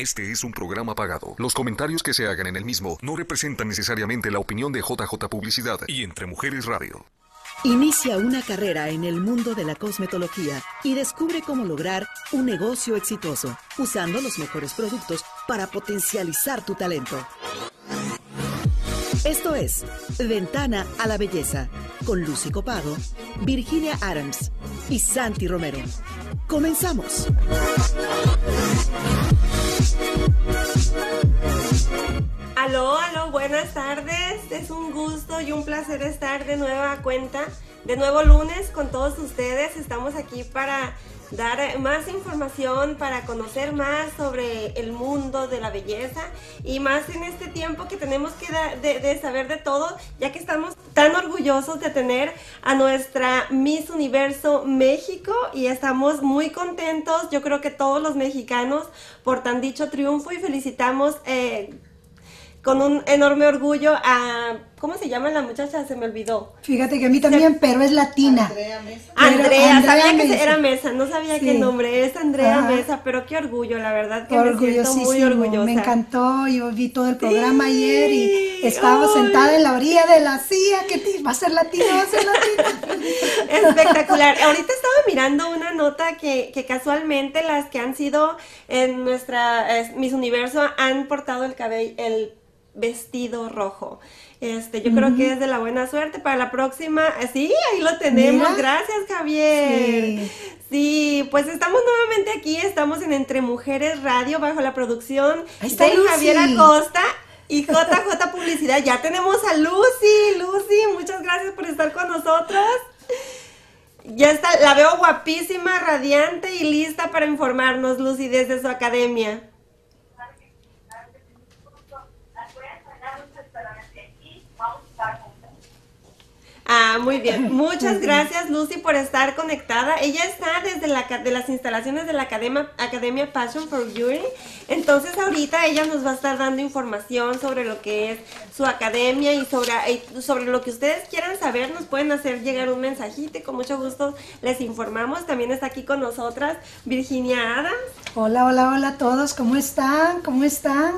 Este es un programa pagado. Los comentarios que se hagan en el mismo no representan necesariamente la opinión de JJ Publicidad y Entre Mujeres Radio. Inicia una carrera en el mundo de la cosmetología y descubre cómo lograr un negocio exitoso usando los mejores productos para potencializar tu talento. Esto es Ventana a la Belleza con Lucy Copado, Virginia Adams y Santi Romero. Comenzamos. Aló, aló, buenas tardes. Es un gusto y un placer estar de nueva cuenta, de nuevo lunes con todos ustedes. Estamos aquí para dar más información, para conocer más sobre el mundo de la belleza y más en este tiempo que tenemos que de, saber de todo, ya que estamos tan orgullosos de tener a nuestra Miss Universo México y estamos muy contentos, yo creo que todos los mexicanos, por tan dicho triunfo y felicitamos. Eh, con un enorme orgullo a... ¿Cómo se llama la muchacha? Se me olvidó. Fíjate que a mí también, pero es latina. Andrea Mesa. Andrea, sabía que era Mesa, no sabía qué nombre es Andrea Mesa, pero qué orgullo, la verdad que me siento muy orgullosa. Me encantó, yo vi todo el programa ayer y estaba sentada en la orilla de la silla, que va a ser latina, va a ser latina. Espectacular. Ahorita estaba mirando una nota que, que casualmente las que han sido en nuestra Miss Universo han portado el cabello, el vestido rojo. Este, yo creo que es de la buena suerte para la próxima. Eh, sí, ahí lo tenemos. Gracias, Javier. Sí. pues estamos nuevamente aquí, estamos en Entre Mujeres Radio bajo la producción de Javier Acosta y JJ Publicidad. Ya tenemos a Lucy. Lucy, muchas gracias por estar con nosotros. Ya está, la veo guapísima, radiante y lista para informarnos, Lucy, desde su academia. Ah, muy bien. Muchas gracias, Lucy, por estar conectada. Ella está desde la, de las instalaciones de la Academia, Academia Passion for Beauty. Entonces, ahorita ella nos va a estar dando información sobre lo que es su academia y sobre, sobre lo que ustedes quieran saber. Nos pueden hacer llegar un mensajito y con mucho gusto les informamos. También está aquí con nosotras Virginia Adams. Hola, hola, hola a todos. ¿Cómo están? ¿Cómo están?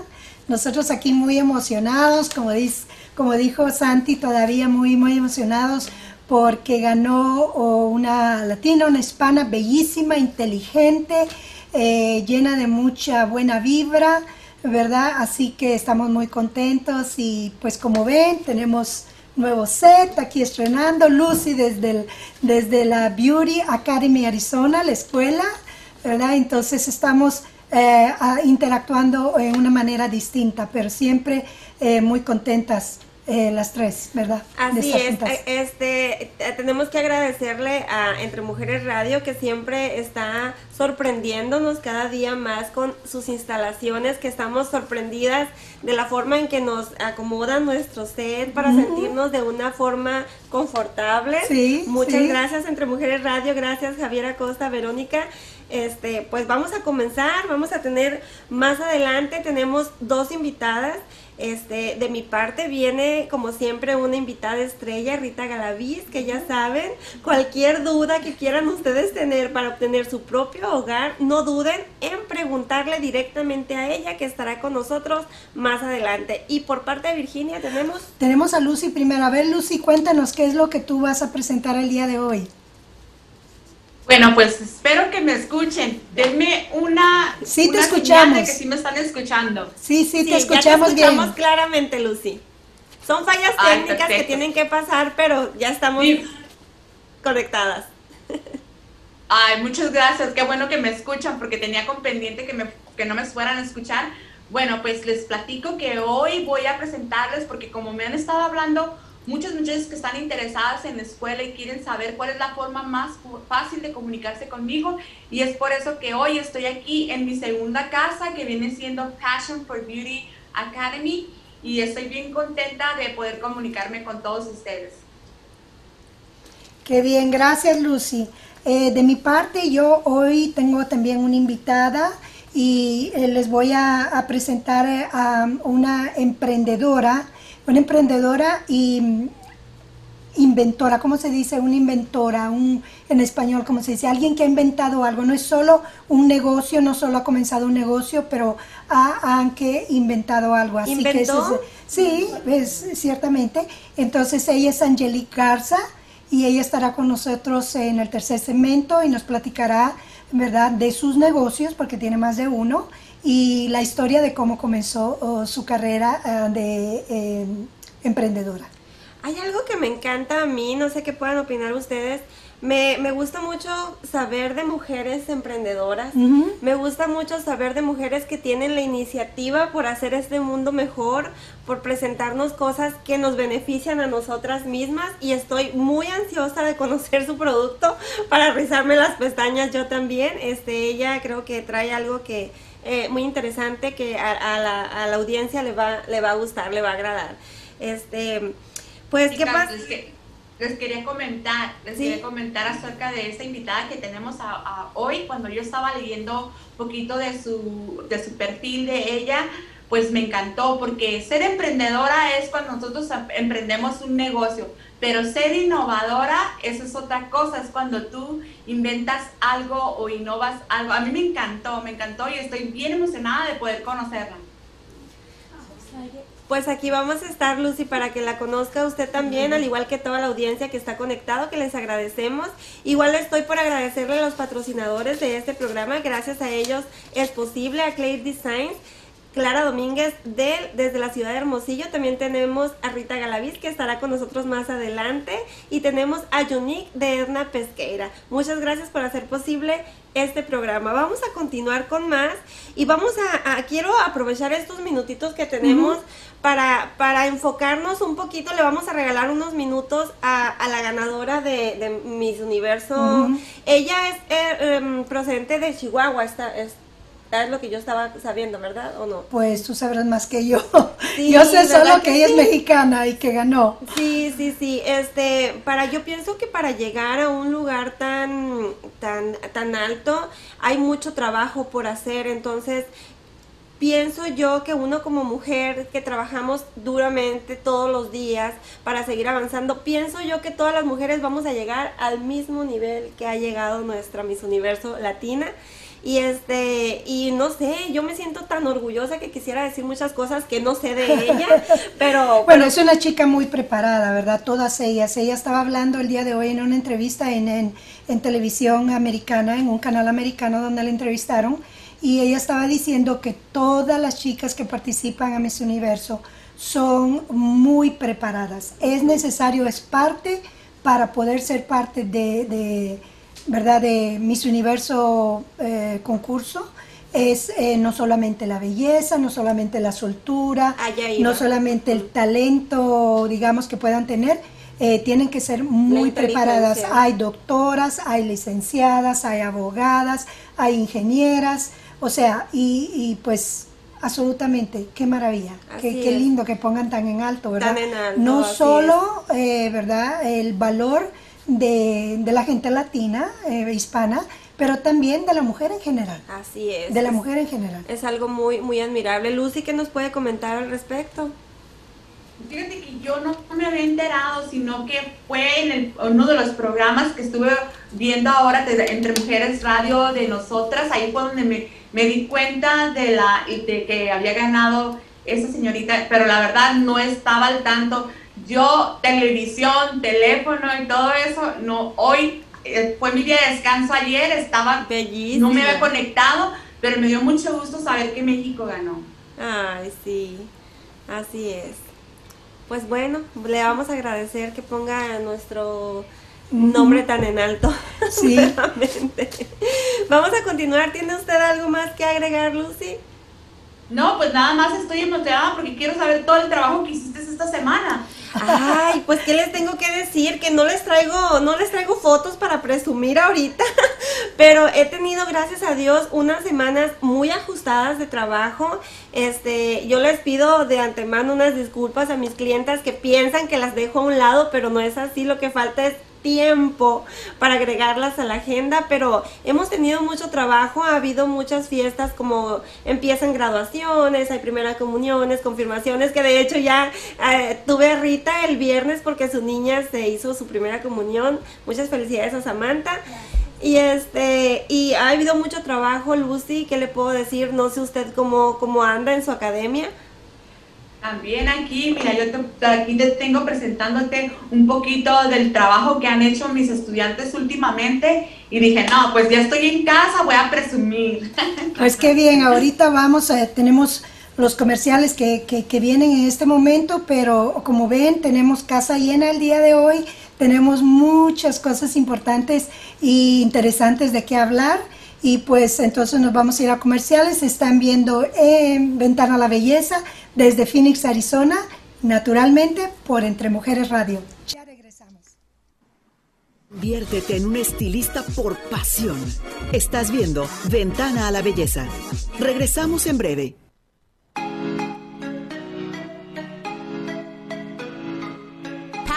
Nosotros aquí muy emocionados, como dice como dijo Santi, todavía muy, muy emocionados porque ganó una latina, una hispana bellísima, inteligente, eh, llena de mucha buena vibra, ¿verdad? Así que estamos muy contentos y pues como ven, tenemos nuevo set aquí estrenando, Lucy desde, desde la Beauty Academy Arizona, la escuela, ¿verdad? Entonces estamos eh, interactuando en una manera distinta, pero siempre eh, muy contentas eh, las tres, ¿verdad? Así es, eh, este, tenemos que agradecerle a Entre Mujeres Radio que siempre está sorprendiéndonos cada día más con sus instalaciones, que estamos sorprendidas de la forma en que nos acomodan nuestro set para sentirnos de una forma confortable. Sí, Muchas gracias Entre Mujeres Radio, gracias Javier Acosta, Verónica. Este, pues vamos a comenzar, vamos a tener más adelante, tenemos dos invitadas. Este, de mi parte viene, como siempre, una invitada estrella, Rita Galaviz, que ya saben, cualquier duda que quieran ustedes tener para obtener su propio hogar, no duden en preguntarle directamente a ella, que estará con nosotros más adelante. Y por parte de Virginia tenemos... Tenemos a Lucy primero. A ver, Lucy, cuéntanos qué es lo que tú vas a presentar el día de hoy. Bueno, pues espero que me escuchen. Denme una. Sí, te escuchamos. que sí me están escuchando. Sí, sí, te escuchamos, ya te escuchamos claramente, Lucy. Son fallas técnicas que tienen que pasar, pero ya estamos conectadas. Ay, muchas gracias. Qué bueno que me escuchan porque tenía con pendiente que, me, que no me fueran a escuchar. Bueno, pues les platico que hoy voy a presentarles porque como me han estado hablando muchas muchachas que están interesadas en la escuela y quieren saber cuál es la forma más fácil de comunicarse conmigo y es por eso que hoy estoy aquí en mi segunda casa que viene siendo Passion for Beauty Academy y estoy bien contenta de poder comunicarme con todos ustedes. Qué bien, gracias Lucy. Eh, de mi parte, yo hoy tengo también una invitada y eh, les voy a, presentar eh, a una emprendedora una emprendedora y inventora, ¿cómo se dice? Una inventora, un, en español, ¿cómo se dice? Alguien que ha inventado algo, no es solo un negocio, no solo ha comenzado un negocio, pero ha, que inventado algo. Así ¿Inventó? sí, es, ciertamente. Entonces ella es Angelique Garza y ella estará con nosotros en el tercer segmento y nos platicará, ¿verdad?, de sus negocios, porque tiene más de uno, y la historia de cómo comenzó su carrera ah, de eh, emprendedora. Hay algo que me encanta a mí, no sé qué puedan opinar ustedes. Me, me gusta mucho saber de mujeres emprendedoras. Me gusta mucho saber de mujeres que tienen la iniciativa por hacer este mundo mejor, por presentarnos cosas que nos benefician a nosotras mismas. Y estoy muy ansiosa de conocer su producto para rizarme las pestañas yo también. Este, ella creo que trae algo que eh, muy interesante que a, la, a la audiencia le va, le va a gustar, le va a agradar. Este, pues, ¿qué pasa? Les, quería comentar, les quería comentar acerca de esta invitada que tenemos a, hoy. Cuando yo estaba leyendo un poquito de su, de su perfil de ella, pues me encantó, porque ser emprendedora es cuando nosotros emprendemos un negocio, pero ser innovadora, eso es otra cosa, es cuando tú inventas algo o innovas algo. A mí me encantó, me encantó y estoy bien emocionada de poder conocerla. Pues aquí vamos a estar, Lucy, para que la conozca usted también, al igual que toda la audiencia que está conectado, que les agradecemos. Igual estoy por agradecerle a los patrocinadores de este programa, gracias a ellos es posible, a Clay Designs. Clara Domínguez de, desde la ciudad de Hermosillo. También tenemos a Rita Galaviz que estará con nosotros más adelante. Y tenemos a Yunique de Edna Pesqueira. Muchas gracias por hacer posible este programa. Vamos a continuar con más y vamos a, quiero aprovechar estos minutitos que tenemos para, para enfocarnos un poquito. Le vamos a regalar unos minutos a, la ganadora de, Miss Universo. Ella es eh, em, procedente de Chihuahua, está, es, es lo que yo estaba sabiendo, ¿verdad? ¿O no? Pues tú sabrás más que yo. yo sé solo que, ella es mexicana y que ganó. Sí, sí, sí. Este, para, yo pienso que para llegar a un lugar tan, tan, tan alto hay mucho trabajo por hacer. Entonces, pienso yo que uno como mujer que trabajamos duramente todos los días para seguir avanzando, pienso yo que todas las mujeres vamos a llegar al mismo nivel que ha llegado nuestra Miss Universo Latina y este, y no sé, yo me siento tan orgullosa que quisiera decir muchas cosas que no sé de ella, pero... bueno, es una chica muy preparada, ¿verdad? Todas ellas. Ella estaba hablando el día de hoy en una entrevista en, en, en televisión americana, en un canal americano donde la entrevistaron, y ella estaba diciendo que todas las chicas que participan a Miss Universo son muy preparadas. Es necesario, es parte para poder ser parte de ¿verdad? de Miss Universo eh, concurso es eh, no solamente la belleza, no solamente la soltura, no solamente el talento, digamos, que puedan tener, eh, tienen que ser muy preparadas. Hay doctoras, hay licenciadas, hay abogadas, hay ingenieras, o sea, y, pues absolutamente, qué maravilla, qué, lindo que pongan tan en alto, ¿verdad? no solo, ¿verdad? El valor de, de la gente latina, eh, hispana, pero también de la mujer en general. Así es. De la mujer en general. Es algo muy, muy admirable. Lucy, ¿qué nos puede comentar al respecto? Fíjate que yo no me había enterado, sino que fue en el, uno de los programas que estuve viendo ahora entre Mujeres Radio de nosotras, ahí fue donde me, me di cuenta de, la, de que había ganado esa señorita, pero la verdad no estaba al tanto yo, televisión, teléfono y todo eso, no, hoy eh, fue mi día de descanso ayer, estaba, Bellísimo. no me había conectado, pero me dio mucho gusto saber que México ganó. Ay, sí, así es. Pues bueno, le vamos a agradecer que ponga nuestro nombre tan en alto. Sí. vamos a continuar. ¿Tiene usted algo más que agregar, Lucy? No, pues nada más estoy emocionada porque quiero saber todo el trabajo que hiciste esta semana. Ay, pues qué les tengo que decir, que no les traigo, no les traigo fotos para presumir ahorita, pero he tenido, gracias a Dios, unas semanas muy ajustadas de trabajo. Este, yo les pido de antemano unas disculpas a mis clientas que piensan que las dejo a un lado, pero no es así. Lo que falta es tiempo para agregarlas a la agenda, pero hemos tenido mucho trabajo, ha habido muchas fiestas como empiezan graduaciones, hay primera comuniones, confirmaciones, que de hecho ya eh, tuve a Rita el viernes porque su niña se hizo su primera comunión. Muchas felicidades a Samantha. Y este, y ha habido mucho trabajo, Lucy, ¿qué le puedo decir? No sé usted cómo, cómo anda en su academia. También aquí, mira, yo aquí te tengo presentándote un poquito del trabajo que han hecho mis estudiantes últimamente y dije, no, pues ya estoy en casa, voy a presumir. Pues qué bien, ahorita vamos, tenemos los comerciales que, que, que vienen en este momento, pero como ven, tenemos casa llena el día de hoy, tenemos muchas cosas importantes e interesantes de qué hablar. Y pues entonces nos vamos a ir a comerciales. Están viendo en Ventana a la Belleza desde Phoenix, Arizona, naturalmente por Entre Mujeres Radio. Ya regresamos. Viértete en un estilista por pasión. Estás viendo Ventana a la Belleza. Regresamos en breve.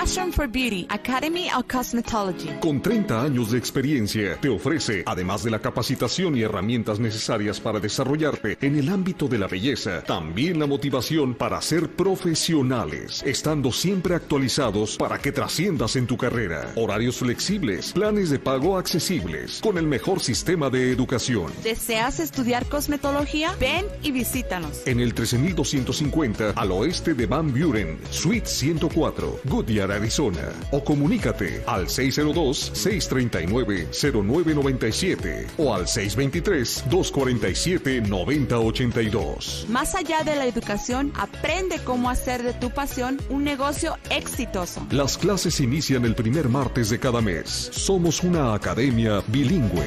Passion for Beauty, Academy of Cosmetology. Con 30 años de experiencia, te ofrece, además de la capacitación y herramientas necesarias para desarrollarte en el ámbito de la belleza, también la motivación para ser profesionales, estando siempre actualizados para que trasciendas en tu carrera. Horarios flexibles, planes de pago accesibles, con el mejor sistema de educación. ¿Deseas estudiar cosmetología? Ven y visítanos. En el 13250 al oeste de Van Buren, Suite 104, Goodyear, Arizona. O comunícate al 602-639-0997 o al 623-247-9082. Más allá de la educación, aprende cómo hacer de tu pasión un negocio exitoso. Las clases inician el primer martes de cada mes. Somos una academia bilingüe.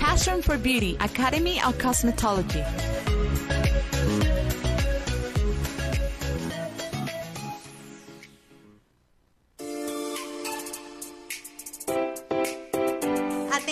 Passion for Beauty, Academy of Cosmetology.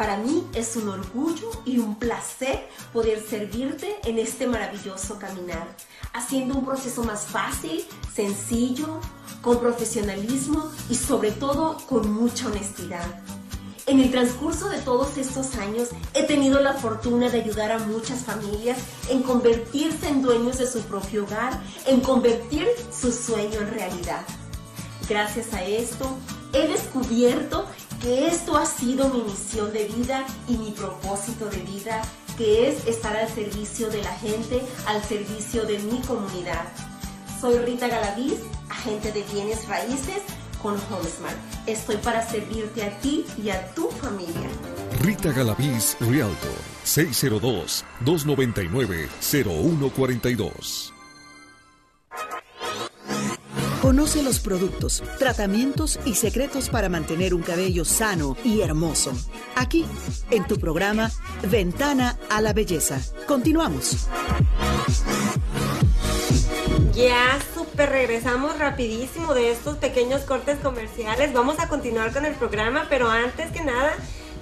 para mí es un orgullo y un placer poder servirte en este maravilloso caminar, haciendo un proceso más fácil, sencillo, con profesionalismo y sobre todo con mucha honestidad. En el transcurso de todos estos años he tenido la fortuna de ayudar a muchas familias en convertirse en dueños de su propio hogar, en convertir su sueño en realidad. Gracias a esto he descubierto que esto ha sido mi misión de vida y mi propósito de vida, que es estar al servicio de la gente, al servicio de mi comunidad. Soy Rita Galaviz, agente de bienes raíces con HomeSmart. Estoy para servirte a ti y a tu familia. Rita Galaviz Realtor 602-299-0142. Conoce los productos, tratamientos y secretos para mantener un cabello sano y hermoso. Aquí, en tu programa Ventana a la Belleza. Continuamos. Ya súper regresamos rapidísimo de estos pequeños cortes comerciales. Vamos a continuar con el programa, pero antes que nada,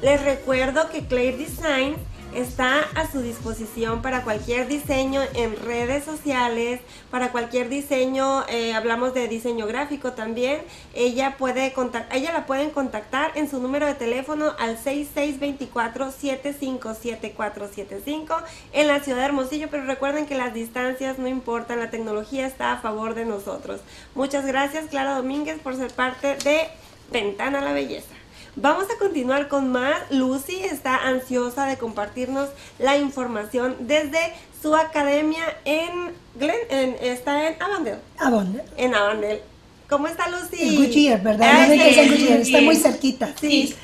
les recuerdo que Claire Design está a su disposición para cualquier diseño en redes sociales, para cualquier diseño, eh, hablamos de diseño gráfico también. Ella puede contact ella la pueden contactar en su número de teléfono al 6624-757475 en la ciudad de Hermosillo, pero recuerden que las distancias no importan, la tecnología está a favor de nosotros. Muchas gracias Clara Domínguez por ser parte de Ventana a la Belleza. Vamos a continuar con más. Lucy está ansiosa de compartirnos la información desde su academia en Glen, en, está en Avondale. Avondale. En Avondale. ¿Cómo está Lucy? En Goodyear, ¿verdad? No sí, es en Goodyear, está muy cerquita. Sí.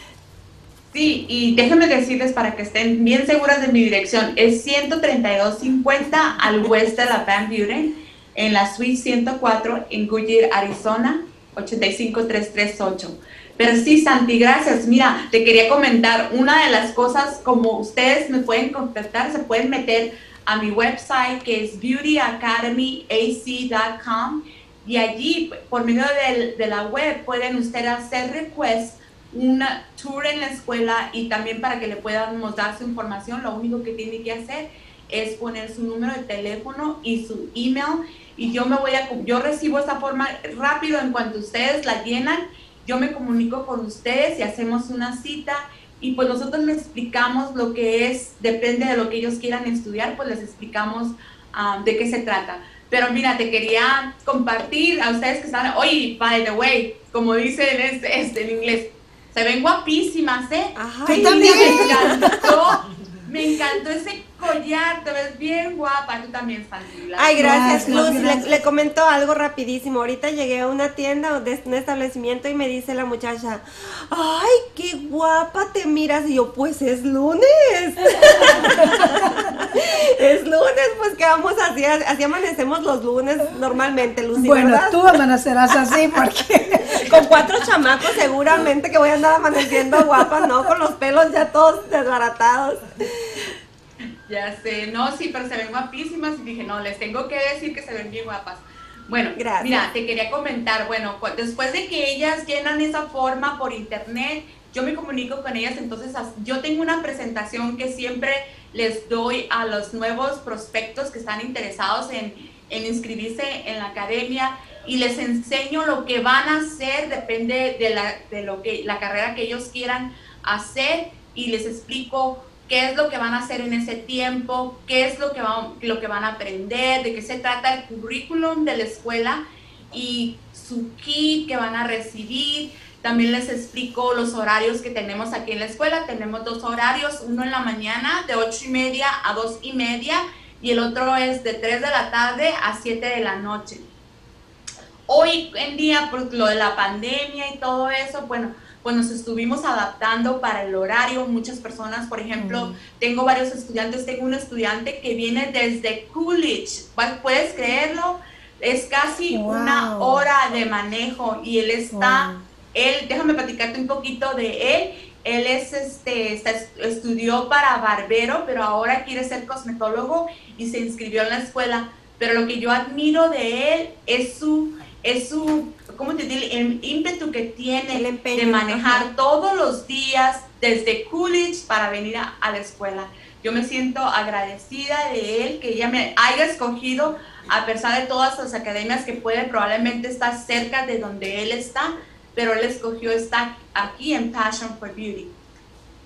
Sí, y déjenme decirles para que estén bien seguras de mi dirección, es 13250 al oeste de la Van Buren, en la Suite 104 en Goodyear, Arizona. 85338. Pero sí, Santi, gracias. Mira, te quería comentar, una de las cosas, como ustedes me pueden contactar, se pueden meter a mi website que es beautyacademyac.com y allí, por medio de, de la web, pueden ustedes hacer requests una tour en la escuela y también para que le podamos dar su información, lo único que tiene que hacer es poner su número de teléfono y su email y yo me voy a, yo recibo esta forma rápido en cuanto ustedes la llenan, yo me comunico con ustedes y hacemos una cita y pues nosotros les explicamos lo que es, depende de lo que ellos quieran estudiar, pues les explicamos ah, de qué se trata. Pero mira, te quería compartir a ustedes que están, oye, by the way, como dicen este, este, en inglés, se ven guapísimas, ¿eh? También. Me encantó, me encantó ese collar, te ves bien guapa, tú también, Sandra. Ay, gracias, Gracias, Luz. gracias. Le, le comento algo rapidísimo. Ahorita llegué a una tienda, de un establecimiento y me dice la muchacha, ay, qué guapa te miras. Y yo, pues es lunes. es lunes, pues ¿qué vamos a hacer? Así amanecemos los lunes normalmente, Lucy, Bueno, ¿verdad? tú amanecerás así porque Con cuatro chamacos seguramente que voy a andar amaneciendo guapa, ¿no? Con los pelos ya todos desbaratados. Ya sé, no, sí, pero se ven guapísimas y dije, no, les tengo que decir que se ven bien guapas. Bueno, Gracias. mira, te quería comentar, bueno, después de que ellas llenan esa forma por internet, yo me comunico con ellas, entonces yo tengo una presentación que siempre les doy a los nuevos prospectos que están interesados en, en inscribirse en la academia y les enseño lo que van a hacer, depende de la, de lo que, la carrera que ellos quieran hacer y les explico qué es lo que van a hacer en ese tiempo, qué es lo que van, lo que van a aprender, de qué se trata el currículum de la escuela y su kit que van a recibir. También les explico los horarios que tenemos aquí en la escuela. Tenemos dos horarios, uno en la mañana de ocho y media a dos y media y el otro es de 3 de la tarde a 7 de la noche. Hoy en día, por lo de la pandemia y todo eso, bueno, pues nos estuvimos adaptando para el horario. Muchas personas, por ejemplo, tengo varios estudiantes, tengo un estudiante que viene desde Coolidge, ¿Pu- ¿puedes creerlo? Es casi Wow. una hora de manejo y él está, Wow. él, déjame platicarte un poquito de él. Él es, este, está- estudió para barbero, pero ahora quiere ser cosmetólogo y se inscribió en la escuela. Pero lo que yo admiro de él es su, es su, ¿cómo te digo? El ímpetu que tiene El empeño, de manejar ajá. todos los días desde Coolidge para venir a, a la escuela. Yo me siento agradecida de él que ella me haya escogido a pesar de todas las academias que puede probablemente estar cerca de donde él está, pero él escogió estar aquí en Passion for Beauty.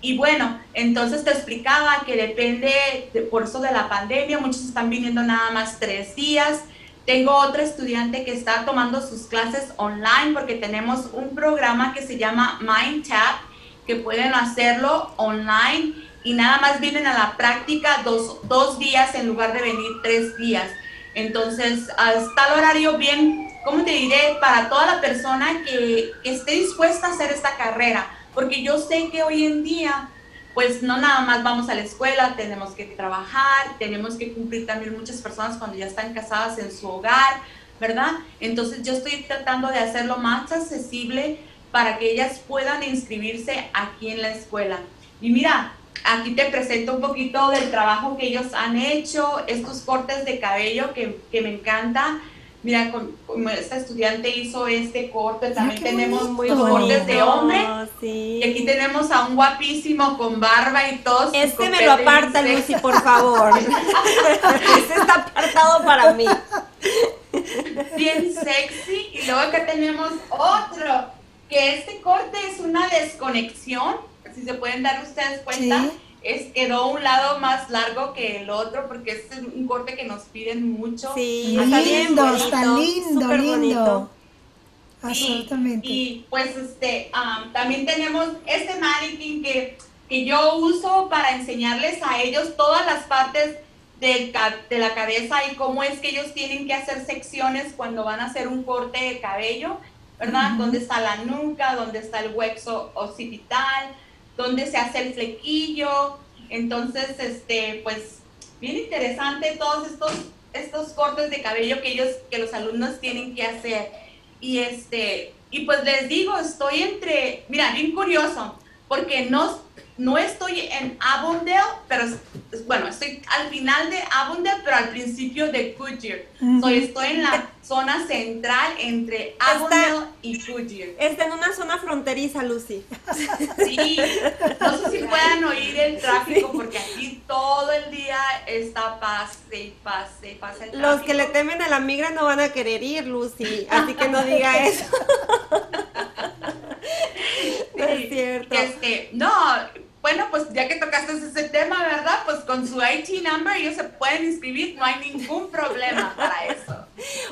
Y bueno, entonces te explicaba que depende, de- por eso de la pandemia, muchos están viniendo nada más tres días. Tengo otro estudiante que está tomando sus clases online porque tenemos un programa que se llama MindTap, que pueden hacerlo online y nada más vienen a la práctica dos, dos días en lugar de venir tres días. Entonces, ah, está el horario bien, ¿cómo te diré? Para toda la persona que esté dispuesta a hacer esta carrera, porque yo sé que hoy en día, pues no nada más vamos a la escuela, tenemos que trabajar, tenemos que cumplir también muchas personas cuando ya están casadas en su hogar, ¿verdad? Entonces yo estoy tratando de hacerlo más accesible para que ellas puedan inscribirse aquí en la escuela. Y mira, aquí te presento un poquito del trabajo que ellos han hecho, estos cortes de cabello que, que me encanta. Mira, con- como esta estudiante hizo este corte, también qué tenemos Muy cortes de hombre. sí. Y aquí tenemos a un guapísimo con barba y todo. Este me lo aparta, sexy. Lucy, por favor. este está apartado para mí. bien sexy. Y luego acá tenemos otro, que este corte es una desconexión, si se pueden dar ustedes cuenta. Sí. Es, quedó un lado más largo que el otro porque es un corte que nos piden mucho. Sí, Lindo, está bien bonito, está lindo, súper lindo. bonito. Absolutamente. Y, pues este, am, también tenemos este maniquí que, que yo uso para enseñarles a ellos todas las partes ca- de la cabeza y cómo es que ellos tienen que hacer secciones cuando van a hacer un corte de cabello, ¿verdad? Dónde está la nuca, dónde está el hueso occipital, dónde se hace el flequillo. Entonces, este, pues, bien interesante todos estos, estos cortes de cabello que ellos, que los alumnos tienen que hacer. Y este, Y pues les digo, estoy entre, mira, bien curioso, porque no, no estoy en Avondale, pero bueno, estoy al final de Avondale, pero al principio de Goodyear. estoy en la zona central entre Avondale y Goodyear. Está en una zona fronteriza, Lucy. Sí, no sé si puedan oír el tráfico, porque aquí todo el día está pase y pase y pase el tráfico. Los que le temen a la migra no van a querer ir, Lucy, así que no diga eso. no es cierto. Este, no, bueno, pues ya que tocaste ese tema, ¿verdad? Pues con su IT number ellos se pueden inscribir, no hay ningún problema para eso.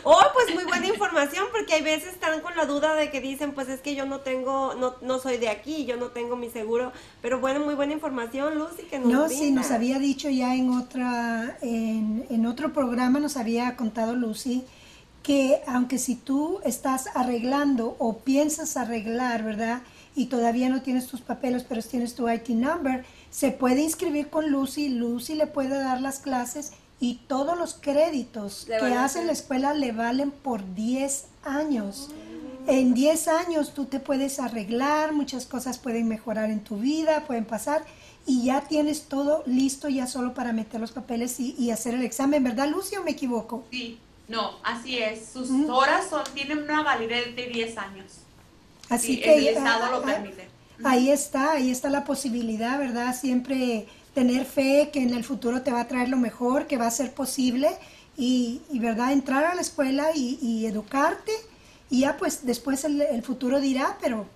Oh, pues muy buena información, porque hay veces están con la duda de que dicen, pues es que yo no tengo, no, no soy de aquí, yo no tengo mi seguro, pero bueno, muy buena información, Lucy, que nos No, sí, nos había dicho ya en otra, en, en otro programa, nos había contado Lucy, que aunque si tú estás arreglando o piensas arreglar, ¿verdad? Y todavía no tienes tus papeles, pero tienes tu IT number, se puede inscribir con Lucy, Lucy le puede dar las clases y todos los créditos que hace la escuela le valen por 10 años. En 10 años tú te puedes arreglar, muchas cosas pueden mejorar en tu vida, pueden pasar y ya tienes todo listo ya solo para meter los papeles y, hacer el examen, ¿verdad Lucy o me equivoco? Sí, no, así es. Sus horas son, tienen una validez de 10 años. Así que el Estado lo permite. Ahí está, ahí está la posibilidad, ¿verdad? Siempre tener fe que en el futuro te va a traer lo mejor, que va a ser posible y, ¿verdad? Entrar a la escuela y, educarte y ya pues después el, futuro dirá, pero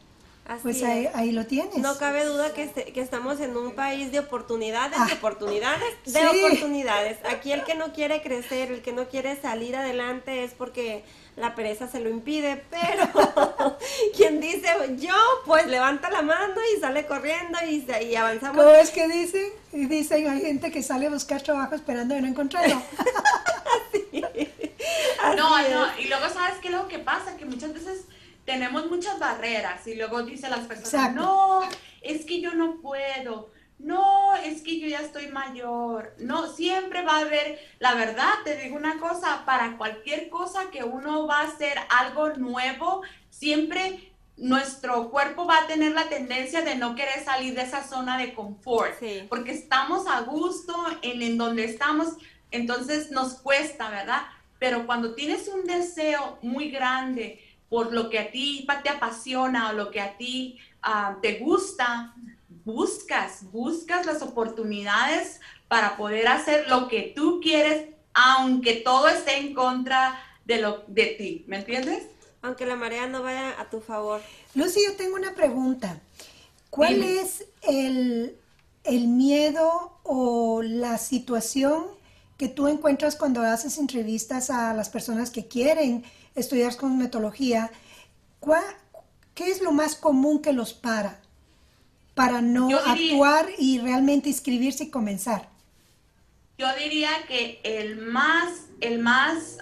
pues ahí, lo tienes. No cabe duda que, este, que estamos en un país de oportunidades, de ah, oportunidades, de oportunidades. Aquí el que no quiere crecer, el que no quiere salir adelante es porque la pereza se lo impide, pero quien dice yo, pues levanta la mano y sale corriendo y, y avanzamos. ¿Cómo es que dicen? Y dicen, hay gente que sale a buscar trabajo esperando y no encontrarlo. no, no, y luego sabes qué es lo que pasa, que muchas veces tenemos muchas barreras y luego dicen las personas, no, es que yo no puedo no, es que yo ya estoy mayor. No, siempre va a haber, la verdad, te digo una cosa, para cualquier cosa que uno va a hacer algo nuevo, siempre nuestro cuerpo va a tener la tendencia de no querer salir de esa zona de confort, porque estamos a gusto en, en donde estamos, entonces nos cuesta, ¿verdad? Pero cuando tienes un deseo muy grande por lo que a ti te apasiona o lo que a ti ah, te gusta, buscas, buscas las oportunidades para poder hacer lo que tú quieres, aunque todo esté en contra de, lo, de ti, ¿me entiendes? Aunque la marea no vaya a tu favor. Lucy, yo tengo una pregunta. ¿Cuál es el, el miedo o la situación que tú encuentras cuando haces entrevistas a las personas que quieren estudiar cosmetología? ¿Qué es lo más común que los para? Para no actuar y realmente inscribirse y comenzar? Yo diría que el más, el más,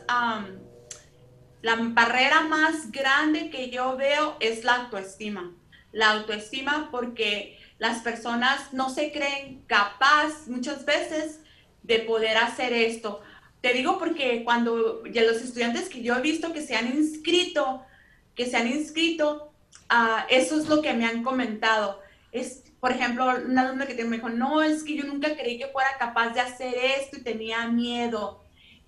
la barrera más grande que yo veo es la autoestima. La autoestima porque las personas no se creen capaz muchas veces de poder hacer esto. Te digo porque cuando ya los estudiantes que yo he visto que se han inscrito, que se han inscrito, uh, eso es lo que me han comentado es, por ejemplo, una alumna que me dijo, no, es que yo nunca creí que fuera capaz de hacer esto y tenía miedo.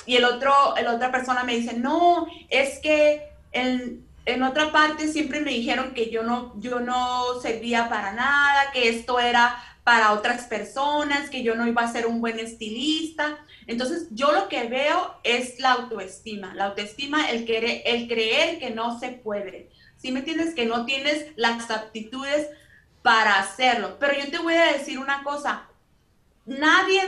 Y el otro, la otra persona me dice, no, es que en, en otra parte siempre me dijeron que yo no, yo no servía para nada, que esto era para otras personas, que yo no iba a ser un buen estilista. Entonces, yo lo que veo es la autoestima, la autoestima, el, querer, el creer que no se puede. Si me entiendes? Que no tienes las aptitudes para hacerlo. Pero yo te voy a decir una cosa, nadie,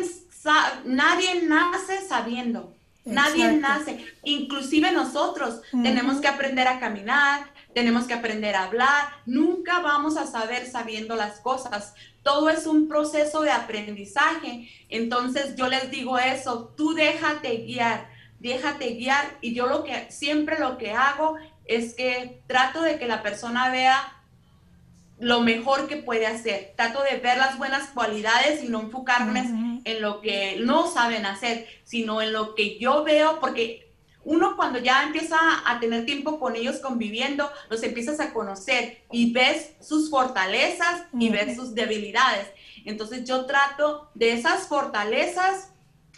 nadie nace sabiendo, nadie nace, inclusive nosotros tenemos que aprender a caminar, tenemos que aprender a hablar, nunca vamos a saber sabiendo las cosas. Todo es un proceso de aprendizaje. Entonces yo les digo eso, tú déjate guiar, déjate guiar. Y yo lo que siempre lo que hago es que trato de que la persona vea lo mejor que puede hacer. Trato de ver las buenas cualidades y no enfocarme en lo que no saben hacer, sino en lo que yo veo, porque uno cuando ya empieza a tener tiempo con ellos conviviendo, los empiezas a conocer y ves sus fortalezas y ves sus debilidades. Entonces yo trato de esas fortalezas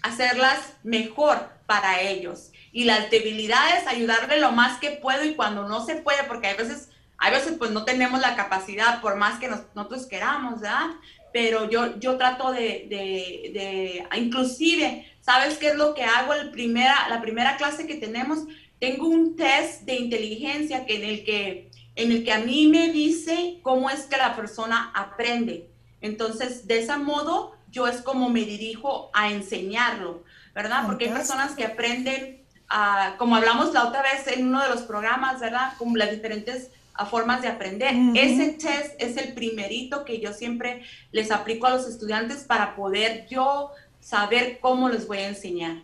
hacerlas mejor para ellos y las debilidades ayudarle lo más que puedo y cuando no se puede, porque hay veces, hay veces pues no tenemos la capacidad por más que nosotros queramos, ¿verdad? Pero yo, yo trato de, de, de, inclusive, ¿sabes qué es lo que hago? El primera, la primera clase que tenemos, tengo un test de inteligencia que en el que, en el que a mí me dice cómo es que la persona aprende. Entonces, de ese modo, yo es como me dirijo a enseñarlo, ¿verdad? Porque hay personas que aprenden, uh, como hablamos la otra vez en uno de los programas, ¿verdad? Como las diferentes uh, formas de aprender. Uh -huh. Ese test es el primerito que yo siempre les aplico a los estudiantes para poder yo saber cómo les voy a enseñar.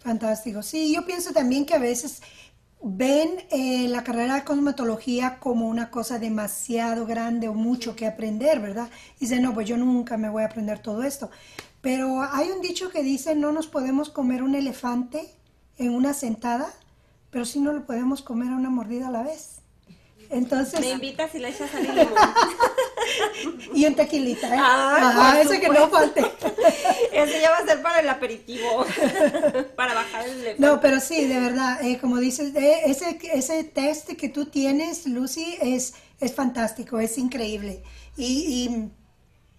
Fantástico. Sí, yo pienso también que a veces ven eh, la carrera de cosmetología como una cosa demasiado grande o mucho que aprender, ¿verdad? Y dicen, no, pues yo nunca me voy a aprender todo esto. Pero hay un dicho que dice, no nos podemos comer un elefante en una sentada, pero sí no lo podemos comer a una mordida a la vez. Entonces... Me invitas y le echas a limón. y un tequilita, ¿eh? Ah, Ajá, ese que no falte. ese ya va a ser para el aperitivo, para bajar el elefante. No, pero sí, de verdad, eh, como dices, eh, ese, ese test que tú tienes, Lucy, es, es fantástico, es increíble. Y, y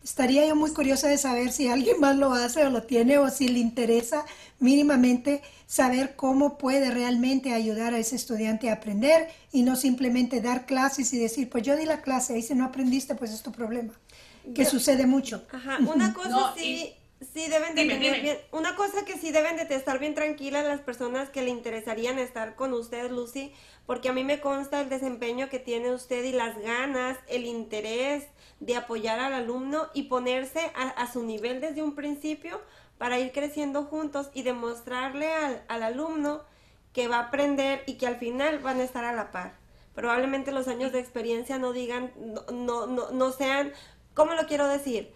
estaría yo muy curiosa de saber si alguien más lo hace o lo tiene o si le interesa mínimamente saber cómo puede realmente ayudar a ese estudiante a aprender y no simplemente dar clases y decir, pues yo di la clase y si no aprendiste, pues es tu problema, que yo, sucede mucho. Ajá, una cosa no, sí, y, sí deben de dime, tener dime. bien, una cosa que sí deben de estar bien tranquilas las personas que le interesarían estar con usted, Lucy, porque a mí me consta el desempeño que tiene usted y las ganas, el interés de apoyar al alumno y ponerse a, a su nivel desde un principio para ir creciendo juntos y demostrarle al, al, alumno que va a aprender y que al final van a estar a la par. Probablemente los años de experiencia no digan, no, no, no, no sean, ¿cómo lo quiero decir?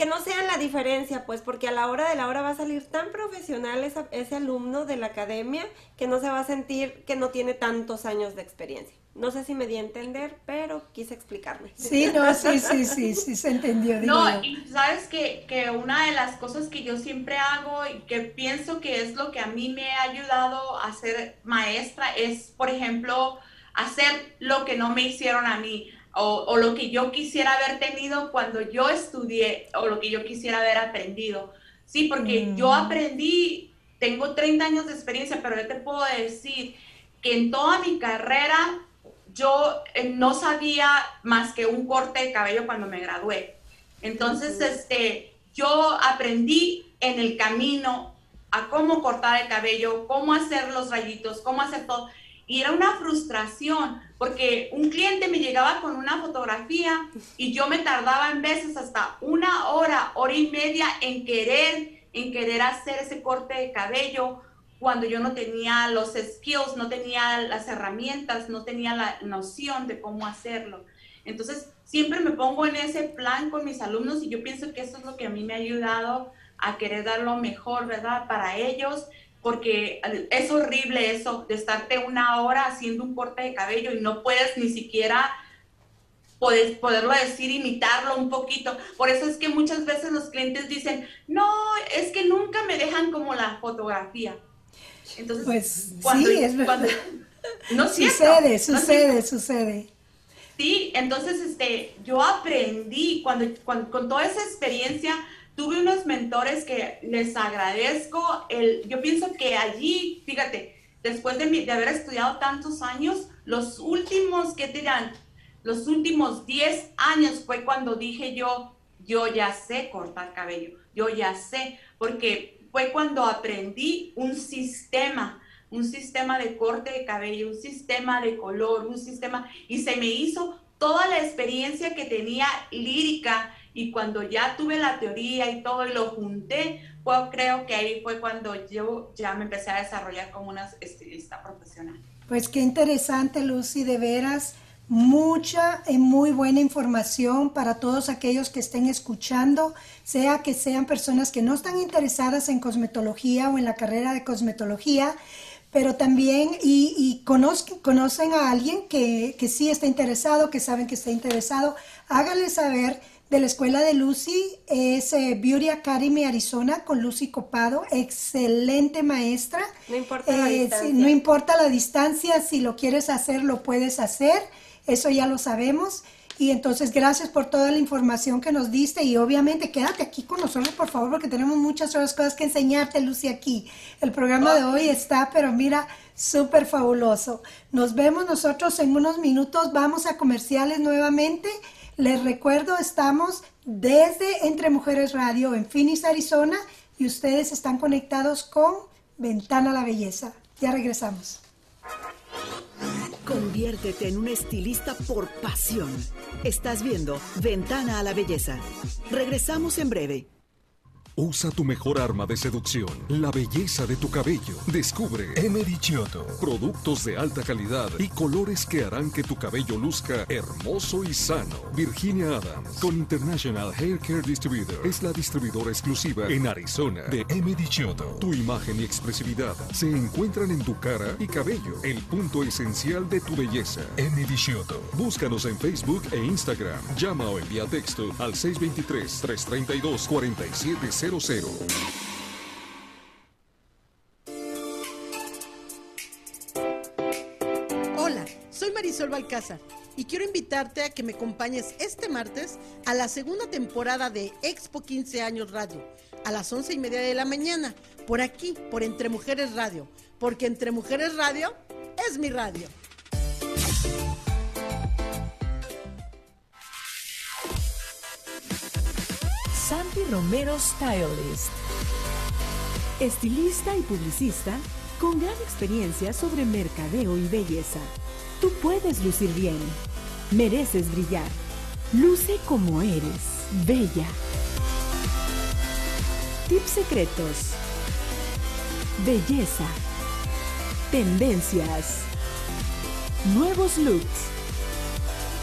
Que no sean la diferencia, pues, porque a la hora de la hora va a salir tan profesional esa, ese alumno de la academia que no se va a sentir que no tiene tantos años de experiencia. No sé si me di a entender, pero quise explicarme. Sí, no, sí, sí, sí, sí, se entendió. No, yo. y sabes que, que una de las cosas que yo siempre hago y que pienso que es lo que a mí me ha ayudado a ser maestra es, por ejemplo, hacer lo que no me hicieron a mí. O, o, lo que yo quisiera haber tenido cuando yo estudié o lo que yo quisiera haber aprendido. Sí, porque mm. yo aprendí, tengo 30 años de experiencia, pero yo te puedo decir que en toda mi carrera yo eh, no sabía más que un corte de cabello cuando me gradué. Entonces, -huh. este, yo aprendí en el camino a cómo cortar el cabello, cómo hacer los rayitos, cómo hacer todo. Y era una frustración, porque un cliente me llegaba con una fotografía y yo me tardaba en veces hasta una hora, hora y media en querer, en querer hacer ese corte de cabello cuando yo no tenía los skills, no tenía las herramientas, no tenía la noción de cómo hacerlo. Entonces, siempre me pongo en ese plan con mis alumnos y yo pienso que eso es lo que a mí me ha ayudado a querer dar lo mejor, ¿verdad? Para ellos, porque es horrible eso de estarte una hora haciendo un corte de cabello y no puedes ni siquiera poder, poderlo decir, imitarlo un poquito. Por eso es que muchas veces los clientes dicen, no, es que nunca me dejan como la fotografía. Entonces, pues cuando, sí, es cuando, no sucede, cierto, sucede, no sucede. Sí, entonces este, yo aprendí, cuando, cuando, con toda esa experiencia, tuve unos mentores que les agradezco. El, yo pienso que allí, fíjate, después de, mi, de haber estudiado tantos años, los últimos, ¿qué dan? Los últimos 10 años fue cuando dije yo, yo ya sé cortar cabello, yo ya sé, porque fue cuando aprendí un sistema, un sistema de corte de cabello, un sistema de color, un sistema, y se me hizo toda la experiencia que tenía lírica y cuando ya tuve la teoría y todo y lo junté, pues creo que ahí fue cuando yo ya me empecé a desarrollar como una estilista profesional. Pues qué interesante, Lucy, de veras mucha y muy buena información para todos aquellos que estén escuchando, sea que sean personas que no están interesadas en cosmetología o en la carrera de cosmetología, pero también y, conocen a alguien que, que, sí está interesado, que saben que está interesado, háganle saber de la escuela de Lucy, es eh, Beauty Academy Arizona con Lucy Copado, excelente maestra. No importa la eh, distancia. no importa la distancia, si lo quieres hacer, lo puedes hacer, eso ya lo sabemos. Y entonces, gracias por toda la información que nos diste y obviamente quédate aquí con nosotros, por favor, porque tenemos muchas otras cosas que enseñarte, Lucy, aquí. El programa de hoy está, pero mira, súper fabuloso. Nos vemos nosotros en unos minutos, vamos a comerciales nuevamente. Les recuerdo, estamos desde Entre Mujeres Radio en Phoenix, Arizona, y ustedes están conectados con Ventana a la Belleza. Ya regresamos. Conviértete en un estilista por pasión. Estás viendo Ventana a la Belleza. Regresamos en breve. Usa tu mejor arma de seducción, la belleza de tu cabello. Descubre Emery Chioto. Productos de alta calidad y colores que harán que tu cabello luzca hermoso y sano. Virginia Adams, con International Hair Care Distributor, es la distribuidora exclusiva en Arizona de Emery Chioto. Tu imagen y expresividad se encuentran en tu cara y cabello, el punto esencial de tu belleza. Emery Chioto. Búscanos en Facebook e Instagram. Llama o envía texto al 623 332 47 Hola, soy Marisol Balcázar y quiero invitarte a que me acompañes este martes a la segunda temporada de Expo 15 Años Radio, a las once y media de la mañana, por aquí, por Entre Mujeres Radio, porque Entre Mujeres Radio es mi radio. Santi Romero Stylist. Estilista y publicista con gran experiencia sobre mercadeo y belleza. Tú puedes lucir bien. Mereces brillar. Luce como eres. Bella. Tips secretos. Belleza. Tendencias. Nuevos looks.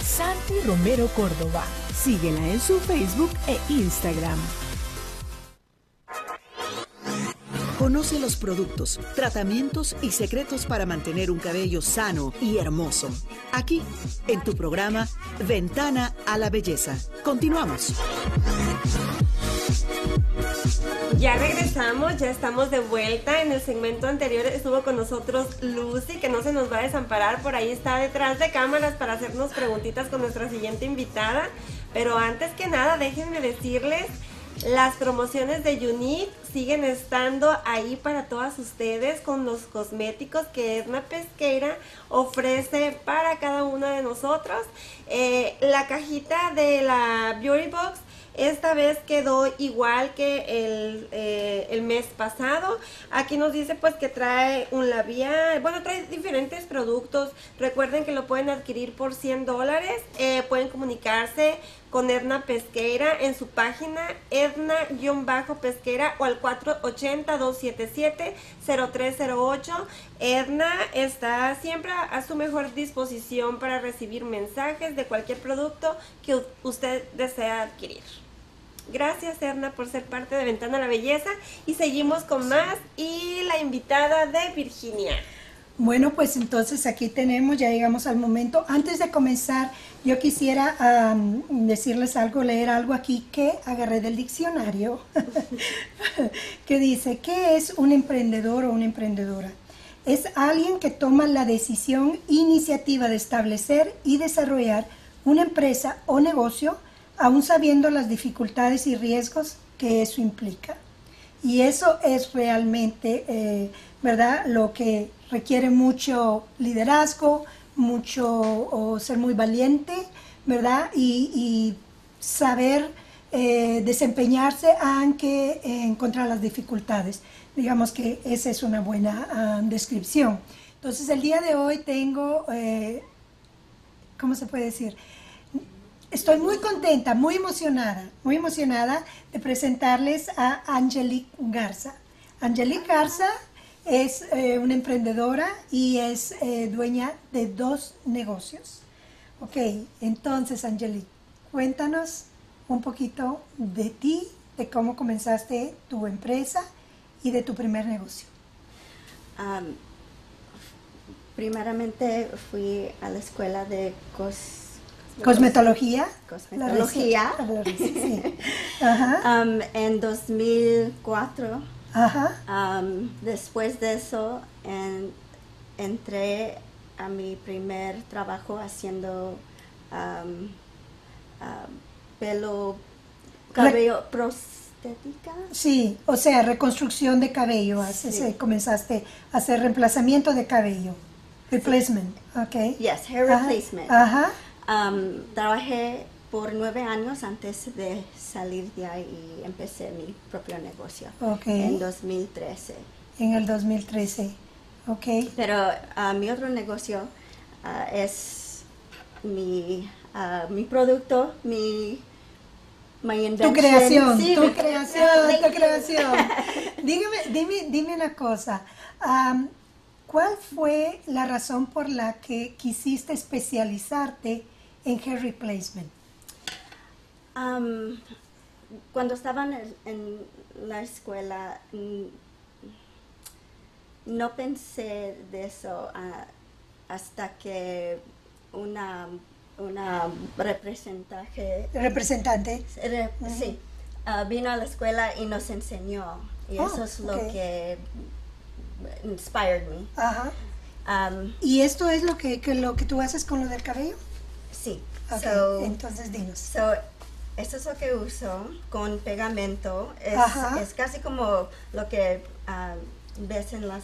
Santi Romero Córdoba. Síguela en su Facebook e Instagram. Conoce los productos, tratamientos y secretos para mantener un cabello sano y hermoso. Aquí, en tu programa Ventana a la Belleza. Continuamos. Ya regresamos, ya estamos de vuelta. En el segmento anterior estuvo con nosotros Lucy, que no se nos va a desamparar. Por ahí está detrás de cámaras para hacernos preguntitas con nuestra siguiente invitada. Pero antes que nada, déjenme decirles, las promociones de Unique siguen estando ahí para todas ustedes con los cosméticos que Edna Pesqueira ofrece para cada uno de nosotros. Eh, la cajita de la Beauty Box esta vez quedó igual que el, eh, el, mes pasado. Aquí nos dice pues que trae un labial, bueno, trae diferentes productos. Recuerden que lo pueden adquirir por 100 dólares. Eh, pueden comunicarse con Edna Pesquera en su página Edna-Pesquera o al 480-277-0308. Edna está siempre a su mejor disposición para recibir mensajes de cualquier producto que usted desea adquirir. Gracias, Erna, por ser parte de Ventana a la Belleza. Y seguimos con más y la invitada de Virginia. Bueno, pues entonces aquí tenemos, ya llegamos al momento. Antes de comenzar, yo quisiera decirles algo, leer algo aquí que agarré del diccionario, que dice, ¿qué es un emprendedor o una emprendedora? Es alguien que toma la decisión, iniciativa de establecer y desarrollar una empresa o negocio aún sabiendo las dificultades y riesgos que eso implica. Y eso es realmente, eh, ¿verdad? Lo que requiere mucho liderazgo, mucho ser muy valiente, ¿verdad? Y, saber eh, desempeñarse aunque en contra las dificultades. Digamos que esa es una buena ah, descripción. Entonces el día de hoy tengo, eh, ¿cómo se puede decir? Estoy muy contenta, muy emocionada, muy emocionada de presentarles a Angelique Garza. Angelique Garza es eh, una emprendedora y es eh, dueña de dos negocios. Ok, entonces Angelique, cuéntanos un poquito de ti, de cómo comenzaste tu empresa y de tu primer negocio. primeramente fui a la escuela de cos, cosmetología. Cosmetología. La sí. Ajá. Um, en 2004. Ajá. Um, después de eso, en, entré a mi primer trabajo haciendo um, um, pelo, cabello, prostética. Sí, o sea, reconstrucción de cabello. Haces, eh, comenzaste a hacer reemplazamiento de cabello. Replacement, ok. Yes, hair replacement. Ajá. Um, trabajé por nueve años antes de salir de ahí y empecé mi propio negocio. Ok. En 2013. En el 2013, ok. Pero uh, mi otro negocio uh, es mi, uh, mi producto, mi... My tu creación, Sí, tu mi creación, tu creación. Dígame, dime, dime una cosa. Um, ¿Cuál fue la razón por la que quisiste especializarte en hair replacement? Um, cuando estaba en, en, la escuela, no pensé de eso uh, hasta que una, una representante... ¿Representante? Re, uh -huh. Sí, uh, vino a la escuela y nos enseñó. Y oh, eso es lo okay. que inspired me. Ajá. Um, ¿Y esto es lo que, que, lo que tú haces con lo del cabello? Sí. Okay, so, entonces dinos. So, esto es lo que uso con pegamento. Es, es casi como lo que uh, ves en las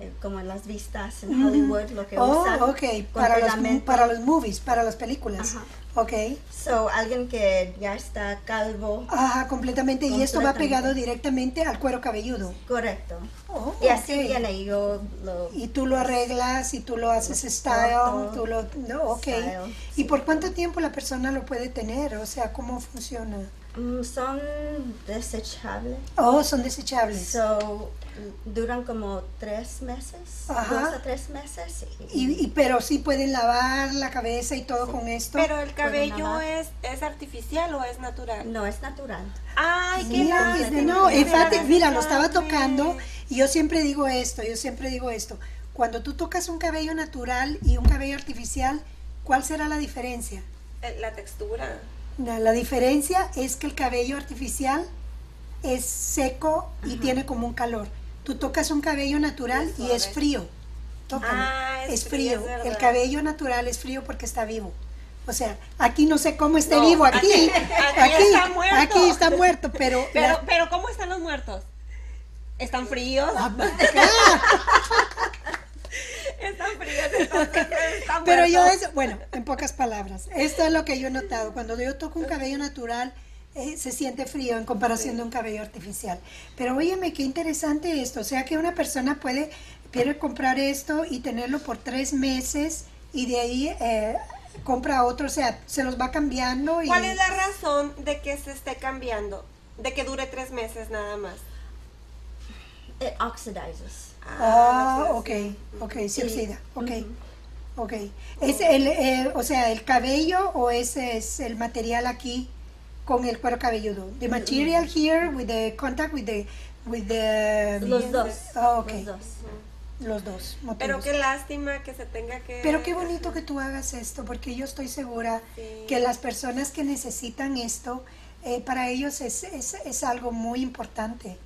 eh, como en las vistas en Hollywood, lo que oh, usan. ok, para los, para los movies, para las películas. Ajá. Ok. So, alguien que ya está calvo. Ajá, completamente. Y esto va pegado directamente al cuero cabelludo. Correcto. Oh, y así okay. viene, yo lo... Y tú lo arreglas, y tú lo haces style, corto, tú lo... No, ok. Style, ¿Y por cuánto tiempo la persona lo puede tener? O sea, ¿cómo funciona? Mm, son desechables. Oh, son desechables. So, duran como tres meses, Ajá. dos a tres meses. Y, y, pero sí pueden lavar la cabeza y todo sí. con esto. Pero el cabello es, es artificial o es natural? No, es natural. Ay, qué mira, No, en fact, mira, lo estaba tocando y yo siempre digo esto, yo siempre digo esto. Cuando tú tocas un cabello natural y un cabello artificial, ¿cuál será la diferencia? La textura. La, la diferencia es que el cabello artificial es seco y Ajá. tiene como un calor. Tú tocas un cabello natural y es frío. Tócalo. Ah, es, es frío. frío es el cabello natural es frío porque está vivo. O sea, aquí no sé cómo esté no, vivo, aquí, aquí, aquí, está muerto. aquí está muerto, pero... Pero, la... pero ¿cómo están los muertos? ¿Están fríos? Ah, están entonces están Pero muertos. yo, es, bueno, en pocas palabras, esto es lo que yo he notado. Cuando yo toco un cabello natural, eh, se siente frío en comparación sí. de un cabello artificial. Pero óyeme, qué interesante esto. O sea que una persona puede, quiere comprar esto y tenerlo por tres meses y de ahí eh, compra otro. O sea, se los va cambiando. Y... ¿Cuál es la razón de que se esté cambiando? De que dure tres meses nada más. It oxidizes. Ah, oh, ok, ok, se oxida, ok. Uh -huh. Ok. ¿Es el, eh, o sea, el cabello o ese es el material aquí con el cuero cabelludo? The material here with the contact with the with the los dos. Okay. Los dos. Los dos. Motivos. Pero qué lástima que se tenga que Pero qué bonito que tú hagas esto porque yo estoy segura sí. que las personas que necesitan esto eh, para ellos es, es, es algo muy importante.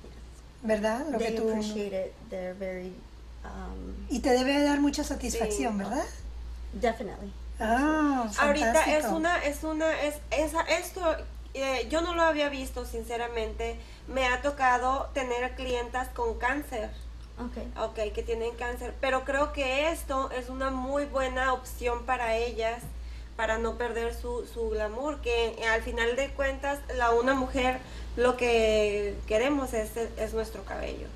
¿Verdad? Lo They que tú appreciate it. They're very, um, y te debe dar mucha satisfacción. ¿verdad? Definitely. Ah, ahorita es una es una es esa esto eh, yo no lo había visto sinceramente. Me ha tocado tener clientas con cáncer. Okay. Okay, que tienen cáncer, pero creo que esto es una muy buena opción para ellas para no perder su, su glamour, que al final de cuentas la una mujer lo que queremos es, es nuestro cabello.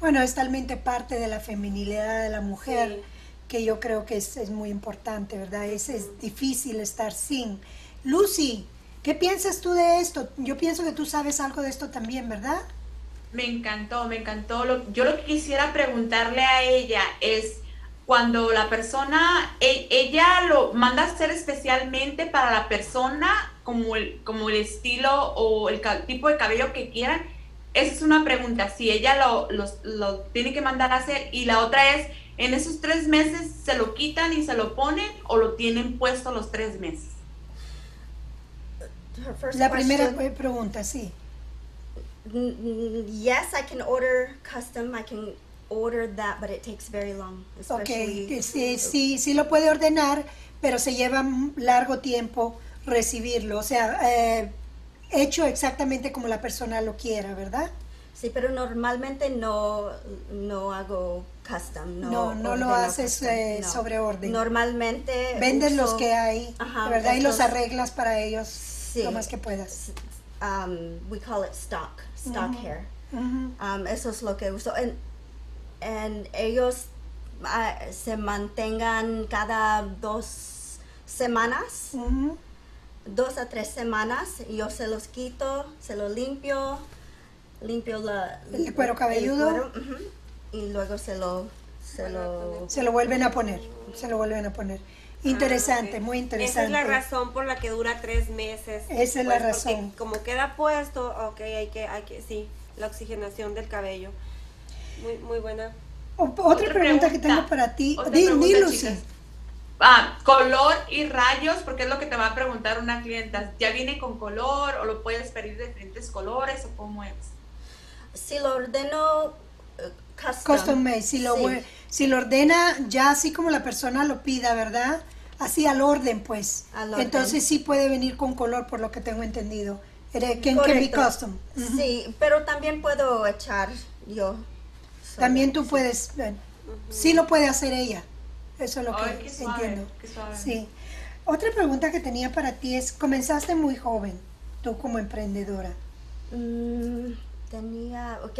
Bueno, es talmente parte de la feminilidad de la mujer sí. que yo creo que es, es muy importante, ¿verdad? Es, es difícil estar sin. Lucy, ¿qué piensas tú de esto? Yo pienso que tú sabes algo de esto también, ¿verdad? Me encantó, me encantó. Lo, yo lo que quisiera preguntarle a ella es, cuando la persona, e, ella lo manda a hacer especialmente para la persona, como el, como el estilo o el tipo de cabello que quieran, esa es una pregunta, si ella lo, lo, tiene que mandar a hacer. Y la otra es, ¿en esos tres meses se lo quitan y se lo ponen o lo tienen puesto los tres meses? La primera pregunta, sí. Yes, I can order custom. I can order that, but it takes very long. Ok, sí, sí, sí lo puede ordenar, pero se lleva largo tiempo recibirlo. O sea, eh, hecho exactamente como la persona lo quiera, ¿verdad? Sí, pero normalmente no, no hago custom. No, no, lo haces eh, sobre orden. Normalmente. Vendes los que hay, ¿verdad? Y los arreglas para ellos lo más que puedas. Um, we call it stock, stock hair. um, eso es lo que uso. En ellos uh, se mantengan cada dos semanas dos a tres semanas yo se los quito, se los limpio, limpio la, el cuero cabelludo y luego se lo, se lo... Se lo vuelven a poner, se lo vuelven a poner. Interesante, ah, muy interesante. Esa es la razón por la que dura tres meses. Esa es la pues, razón. Como queda puesto, ok, hay que, hay que, sí, la oxigenación del cabello. Muy, muy buena. otra, pregunta, que tengo para ti. Di, Lucy. Ah, color y rayos, porque es lo que te va a preguntar una clienta. ¿Ya viene con color o lo puedes pedir de diferentes colores o cómo es? Si lo ordeno eh, custom, made, si lo, si lo ordena ya así como la persona lo pida, ¿verdad? Así al orden, pues. Entonces sí puede venir con color, por lo que tengo entendido. Que be custom. Sí, pero también puedo echar yo. También tú puedes, sí lo puede hacer ella. Eso es lo que entiendo. Sí. Otra pregunta que tenía para ti es, comenzaste muy joven, tú como emprendedora. Mm, tenía, ok,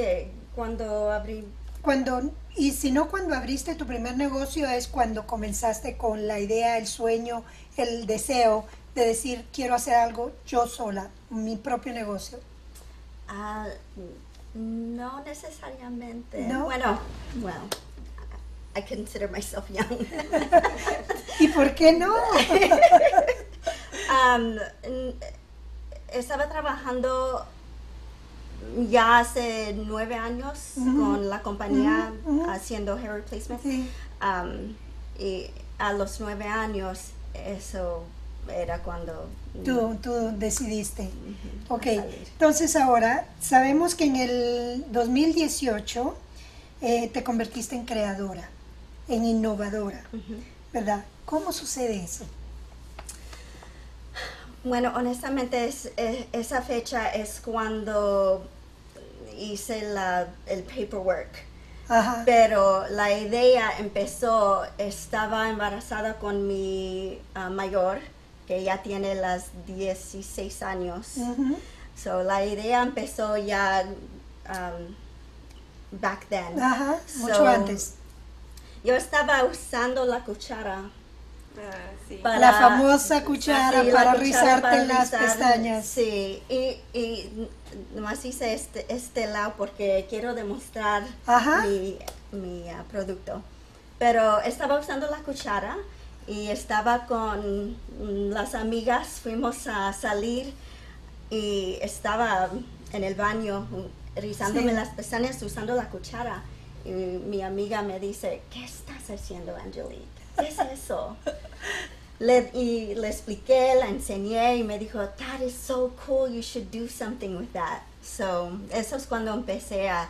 cuando abrí... Cuando, y si no cuando abriste tu primer negocio es cuando comenzaste con la idea, el sueño, el deseo de decir, quiero hacer algo yo sola, mi propio negocio. Ah, no necesariamente. ¿No? Bueno, bueno I consider myself young. ¿Y por qué no? um, estaba trabajando ya hace nueve años con la compañía haciendo hair replacement. Um, y a los nueve años, eso era cuando... Tú, tú decidiste. Ok, entonces ahora sabemos que en el 2018 eh, te convertiste en creadora en innovadora, ¿verdad? ¿Cómo sucede eso? Bueno, honestamente es, esa fecha es cuando hice la, el paperwork. Pero la idea empezó, estaba embarazada con mi ah, mayor, que ya tiene las 16 años. So la idea empezó ya um, back then. mucho antes. Yo estaba usando la cuchara. Ah, la famosa cuchara para rizarte las pestañas. Sí, y, y nomás hice este, este lado porque quiero demostrar mi, mi ah, producto. Pero estaba usando la cuchara y estaba con las amigas, fuimos a salir y estaba en el baño rizándome las pestañas usando la cuchara. Y mi amiga me dice, ¿qué estás haciendo, Angelique? ¿Qué es eso? le, y le expliqué, la enseñé y me dijo, that is so cool, you should do something with that. So, eso es cuando empecé a...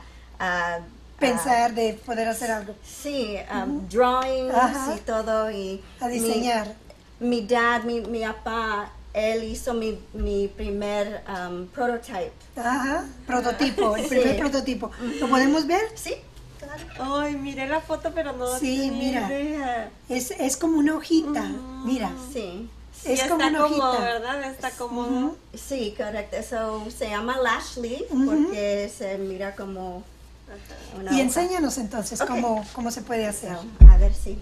Pensar de poder hacer algo. Sí, um, drawings y todo. Y a diseñar. Mi, dad, mi, mi papá, él hizo mi, mi primer um, prototype. Ajá, prototipo, el primer prototipo. ¿Lo podemos ver? Sí. Ay, miré la foto, pero no. Sí, mira. Es, es como una hojita. Mira. Sí. es como una hojita. ¿verdad? Está como. Sí, correcto. Eso se llama lash leaf porque se mira como. Y enséñanos entonces cómo, cómo se puede hacer. a ver si.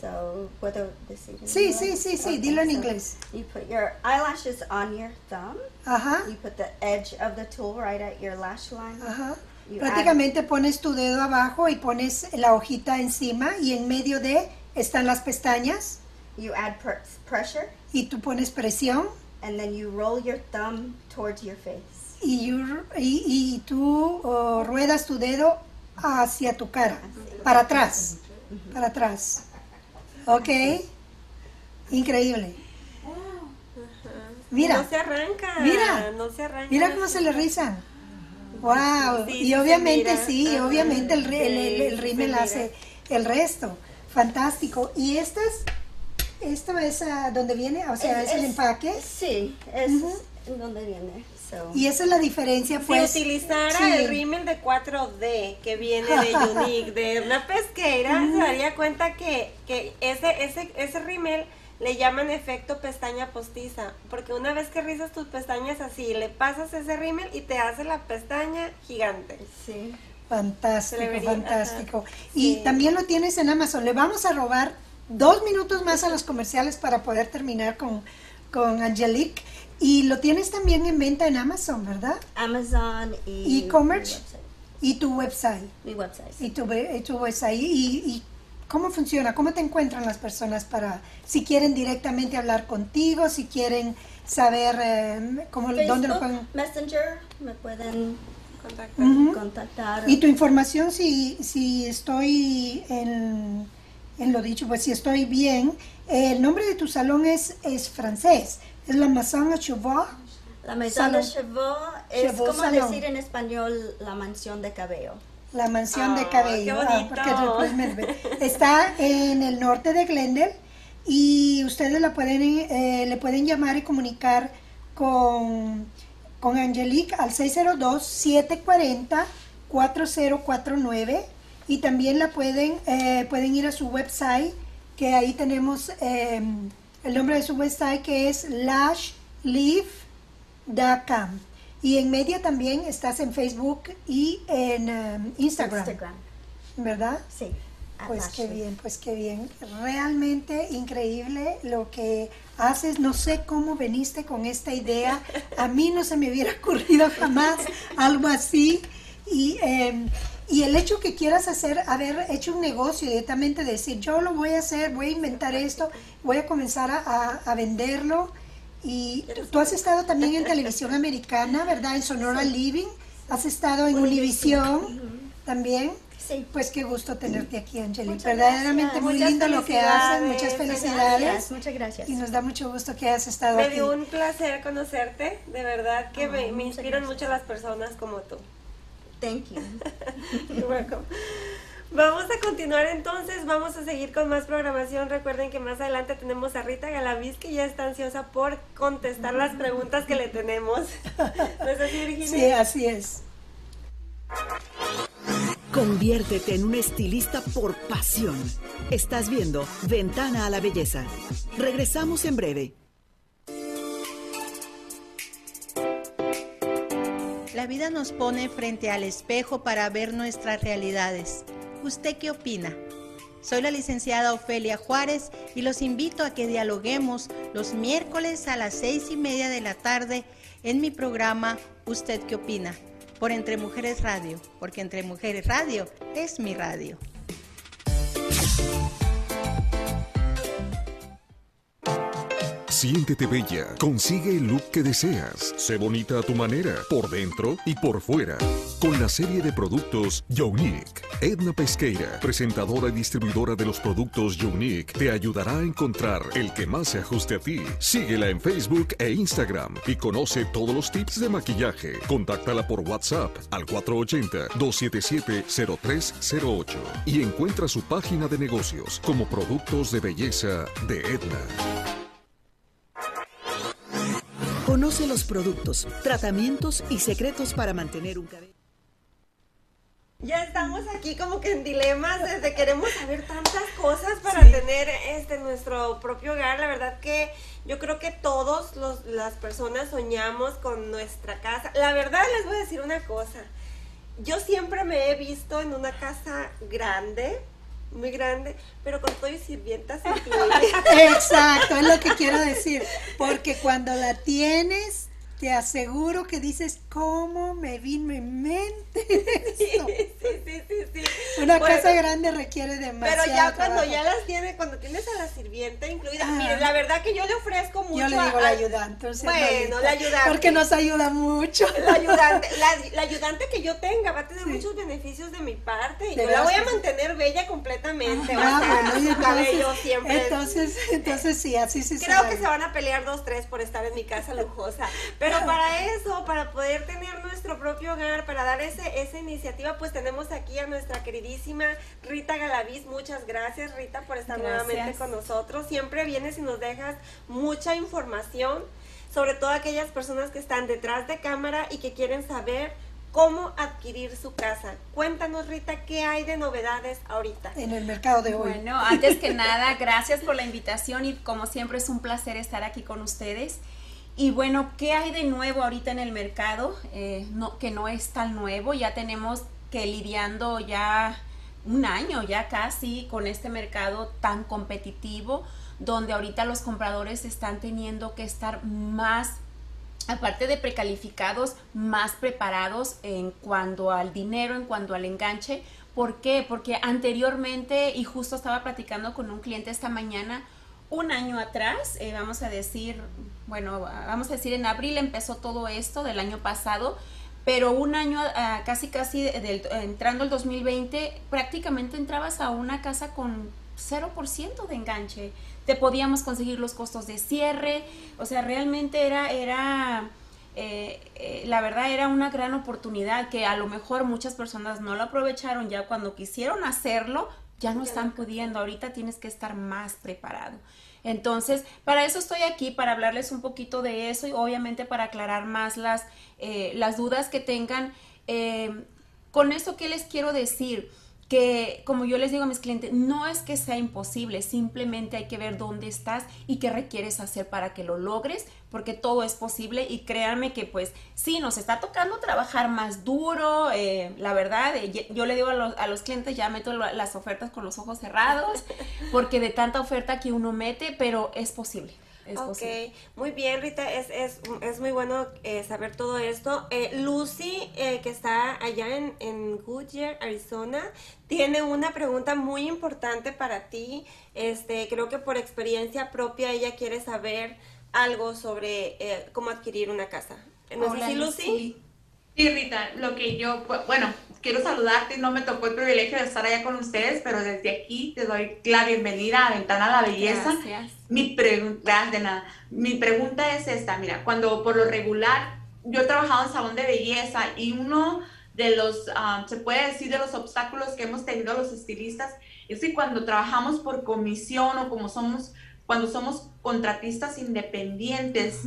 So, ¿puedo decir? Sí, sí, sí, sí, dilo en inglés. You put your eyelashes on your thumb. Ajá. You put the edge of the tool right at your lash line. Ajá. Prácticamente pones tu dedo abajo y pones la hojita encima y en medio de están las pestañas. You add pressure. Y tú pones presión. And then you roll your thumb towards your face. Y, y, tú ruedas tu dedo hacia tu cara, para atrás, para atrás. ¿Ok? Increíble. Mira. No se arranca. Mira. No se arranca. Mira cómo se le rizan. Wow. y obviamente sí, obviamente el, el, rímel hace el resto. Fantástico. ¿Y estas? ¿Esto es uh, donde viene? O sea, ¿es, el empaque? Sí, es donde viene. Y esa es la diferencia, pues. Si utilizara el rímel de 4D que viene de Unique, de una pesquera, se daría cuenta que, que ese, ese, ese rímel le llaman efecto pestaña postiza, porque una vez que rizas tus pestañas así, le pasas ese rímel y te hace la pestaña gigante. Sí. Fantástico, fantástico. Y también lo tienes en Amazon. Le vamos a robar dos minutos más a los comerciales para poder terminar con, con Angelique. Y lo tienes también en venta en Amazon, ¿verdad? Amazon y e-commerce. Y tu website. Mi website. Y tu, website. ¿Y, cómo funciona? ¿Cómo te encuentran las personas para, si quieren directamente hablar contigo, si quieren saber eh, cómo, dónde lo pueden... Messenger, me pueden contactar. Y tu información, si, si estoy en, en lo dicho, pues si estoy bien, el nombre de tu salón es, es francés. Es la de Chevaux. La de Chevaux es como decir en español la mansión de cabello. La mansión de cabello. Ah, está en el norte de Glendale y ustedes la pueden, eh, le pueden llamar y comunicar con, con Angelique al 602-740-4049 y también la pueden, eh, pueden ir a su website que ahí tenemos eh, el nombre de su website que es lashleaf.com. Y en media también estás en Facebook y en um, Instagram, ¿Verdad? Sí. Pues qué bien, pues qué bien. Realmente increíble lo que haces. No sé cómo veniste con esta idea. A mí no se me hubiera ocurrido jamás algo así. Y em, y el hecho que quieras hacer, haber hecho un negocio directamente, decir, yo lo voy a hacer, voy a inventar esto, voy a comenzar a, venderlo. Y tú has estado también en televisión americana, ¿verdad? En Sonora Living. Has estado en Univision también. Sí. Pues qué gusto tenerte aquí, Angelique. Verdaderamente muy lindo lo que haces. Muchas felicidades. Muchas gracias. Y nos da mucho gusto que hayas estado aquí. Me dio un placer conocerte. De verdad que me, me inspiran mucho las personas como tú. Thank you. Vamos a continuar entonces, vamos a seguir con más programación. Recuerden que más adelante tenemos a Rita Galaviz que ya está ansiosa por contestar las preguntas que le tenemos. ¿No es así, Virginia? Sí, así es. Conviértete en un estilista por pasión. Estás viendo Ventana a la Belleza. Regresamos en breve. La vida nos pone frente al espejo para ver nuestras realidades. ¿Usted qué opina? Soy la licenciada Ofelia Juárez y los invito a que dialoguemos los miércoles a las seis y media de la tarde en mi programa ¿Usted qué opina? por Entre Mujeres Radio, porque Entre Mujeres Radio es mi radio. Siéntete bella, consigue el look que deseas. Sé bonita a tu manera, por dentro y por fuera. Con la serie de productos Unique. Edna Pesqueira, presentadora y distribuidora de los productos Unique, te ayudará a encontrar el que más se ajuste a ti. Síguela en Facebook e Instagram y conoce todos los tips de maquillaje. Contáctala por WhatsApp al 480-277-0308 y encuentra su página de negocios como Productos de Belleza de Edna. Conoce los productos, tratamientos y secretos para mantener un cabello. Ya estamos aquí como que en dilemas desde queremos saber tantas cosas para tener este nuestro propio hogar. La verdad que yo creo que todos los, las personas soñamos con nuestra casa. La verdad les voy a decir una cosa. Yo siempre me he visto en una casa grande, muy grande, pero con todo y sirvientas Exacto, es lo que quiero decir. Porque cuando la tienes, te aseguro que dices, ¿cómo me vino en mente? Sí, sí, sí, sí, Una casa grande requiere demasiado. Pero ya cuando ya las tiene, cuando tienes a la sirvienta incluida, mire, la verdad que yo le ofrezco mucho. Yo le digo la ayudante. bueno, la ayudante. Porque nos ayuda mucho. La ayudante, la, ayudante que yo tenga va a tener muchos beneficios de mi parte y yo la voy a mantener bella completamente. Ah, bueno, cabello siempre. Entonces, entonces sí, así sí Creo que se van a pelear dos, tres por estar en mi casa lujosa. Pero para eso, para poder tener nuestro propio hogar, para dar ese, esa iniciativa, pues tenemos aquí a nuestra queridísima Rita Galaviz. Muchas gracias, Rita, por estar nuevamente con nosotros. Siempre vienes y nos dejas mucha información, sobre todo aquellas personas que están detrás de cámara y que quieren saber cómo adquirir su casa. Cuéntanos, Rita, ¿qué hay de novedades ahorita? En el mercado de hoy. Bueno, antes que nada, gracias por la invitación y como siempre es un placer estar aquí con ustedes. Y bueno, ¿qué hay de nuevo ahorita en el mercado? Eh, no, que no es tan nuevo, ya tenemos que lidiando ya un año, ya casi, con este mercado tan competitivo, donde ahorita los compradores están teniendo que estar más aparte de precalificados, más preparados en cuanto al dinero, en cuanto al enganche. ¿Por qué? Porque anteriormente, y justo estaba platicando con un cliente esta mañana, un año atrás, eh, vamos a decir, bueno, vamos a decir en abril empezó todo esto del año pasado, pero un año, ah, casi casi entrando el 2020, prácticamente entrabas a una casa con 0% de enganche. Te podíamos conseguir los costos de cierre, o sea, realmente era, era, eh, eh, la verdad era una gran oportunidad que a lo mejor muchas personas no lo aprovecharon ya cuando quisieron hacerlo, ya no están pudiendo, ahorita tienes que estar más preparado. Entonces, para eso estoy aquí, para hablarles un poquito de eso y obviamente para aclarar más las, eh, las dudas que tengan. con esto, ¿qué les quiero decir? Que, como yo les digo a mis clientes, no es que sea imposible, simplemente hay que ver dónde estás y qué requieres hacer para que lo logres, porque todo es posible y créanme que pues sí, nos está tocando trabajar más duro, eh, la verdad, eh, yo le digo a los, a los, clientes, ya meto las ofertas con los ojos cerrados, porque de tanta oferta que uno mete, pero es posible ok, muy bien Rita, es, es, es muy bueno eh, saber todo esto. Eh, Lucy, eh, que está allá en, en Goodyear, Arizona, tiene una pregunta muy importante para ti. Este, creo que por experiencia propia ella quiere saber algo sobre cómo adquirir una casa. ¿No es así, Lucy? Sí, Rita, lo que yo, bueno, quiero saludarte, no me tocó el privilegio de estar allá con ustedes, pero desde aquí te doy la bienvenida a Ventana a la Belleza. Gracias. Mi, pregunta, de nada. Mi pregunta es esta, mira, cuando por lo regular yo he trabajado en salón de belleza y uno de los, ah, se puede decir, de los obstáculos que hemos tenido los estilistas es que cuando trabajamos por comisión o como somos, cuando somos contratistas independientes,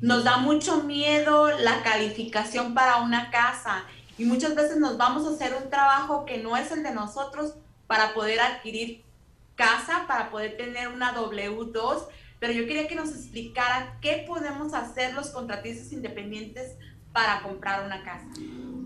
nos da mucho miedo la calificación para una casa y muchas veces nos vamos a hacer un trabajo que no es el de nosotros para poder adquirir casa, para poder tener una W2, pero yo quería que nos explicara qué podemos hacer los contratistas independientes para comprar una casa.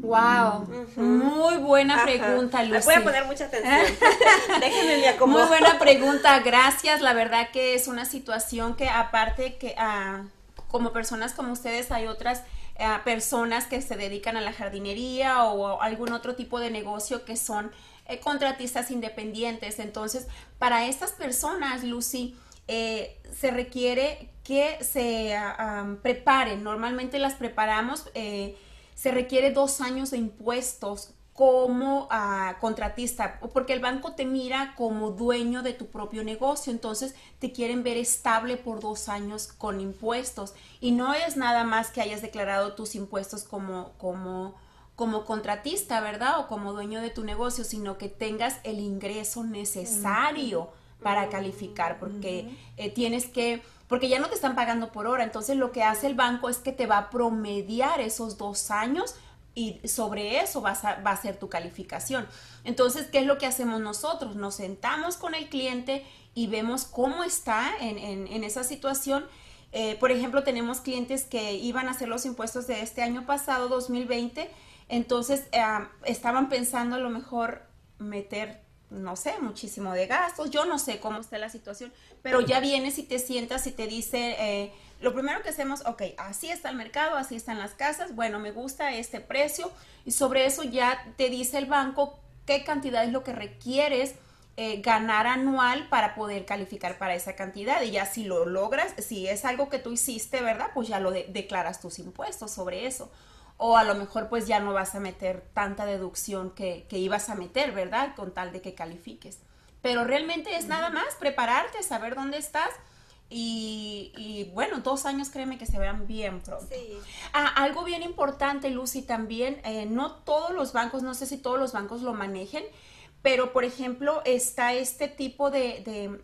Wow, muy buena pregunta, Lucy. voy a poner mucha atención. Déjenme me Muy buena pregunta, gracias. La verdad que es una situación que aparte que uh, como personas como ustedes hay otras eh, personas que se dedican a la jardinería o algún otro tipo de negocio que son eh, contratistas independientes. Entonces, para estas personas, Lucy, eh, se requiere que se ah, preparen. Normalmente las preparamos, se requiere dos años de impuestos como uh, contratista, porque el banco te mira como dueño de tu propio negocio, entonces te quieren ver estable por dos años con impuestos. Y no es nada más que hayas declarado tus impuestos como, como, como contratista, ¿verdad? O como dueño de tu negocio, sino que tengas el ingreso necesario para calificar, porque eh, tienes que, porque ya no te están pagando por hora, entonces lo que hace el banco es que te va a promediar esos dos años y sobre eso va a, ser tu calificación. Entonces, ¿qué es lo que hacemos nosotros? Nos sentamos con el cliente y vemos cómo está en, esa situación. Eh, por ejemplo, tenemos clientes que iban a hacer los impuestos de este año pasado, 2020, entonces eh, estaban pensando a lo mejor meter, no sé, muchísimo de gastos, yo no sé cómo está la situación, pero ya vienes y te sientas y te dice... Eh, lo primero que hacemos, ok, así está el mercado, así están las casas, bueno, me gusta este precio y sobre eso ya te dice el banco qué cantidad es lo que requieres eh, ganar anual para poder calificar para esa cantidad. Y ya si lo logras, si es algo que tú hiciste, ¿verdad? Pues ya lo declaras tus impuestos sobre eso. O a lo mejor pues ya no vas a meter tanta deducción que, que ibas a meter, ¿verdad? Con tal de que califiques. Pero realmente es nada más prepararte, saber dónde estás. Y, bueno, dos años créeme que se vean bien pronto. Ah, algo bien importante, Lucy, también, eh, no todos los bancos, no sé si todos los bancos lo manejen, pero por ejemplo está este tipo de,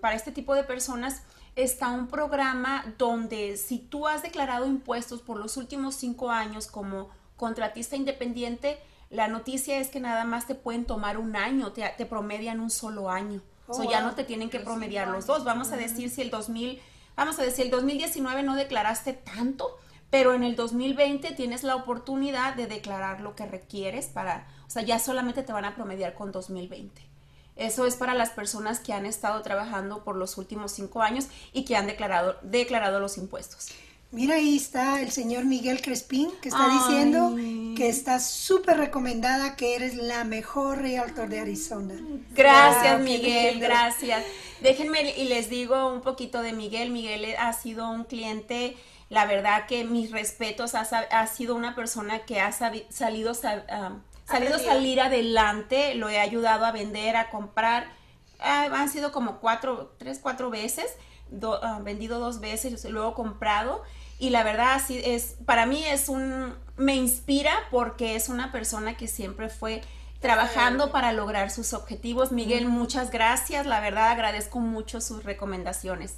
para este tipo de personas está un programa donde si tú has declarado impuestos por los últimos cinco años como contratista independiente, la noticia es que nada más te pueden tomar un año, te, te promedian un solo año. O sea, ya no te tienen que promediar los dos. Vamos a decir si el 2000, vamos a decir el 2019 no declaraste tanto, pero en el 2020 tienes la oportunidad de declarar lo que requieres para, o sea, ya solamente te van a promediar con 2020. Eso es para las personas que han estado trabajando por los últimos cinco años y que han declarado, declarado los impuestos. Mira, ahí está el señor Miguel Crespín, que está diciendo que está súper recomendada, que eres la mejor realtor de Arizona. Gracias, Miguel, gracias. Déjenme y les digo un poquito de Miguel. Miguel ha sido un cliente la verdad que mis respetos, ha, sido una persona que ha salido, ah, salido salir adelante, lo he ayudado a vender, a comprar. Ah, han sido como cuatro, tres, cuatro veces, ah, vendido dos veces, luego comprado. Y la verdad, así es, para mí es un, me inspira porque es una persona que siempre fue trabajando para lograr sus objetivos. Miguel, muchas gracias. La verdad, agradezco mucho sus recomendaciones.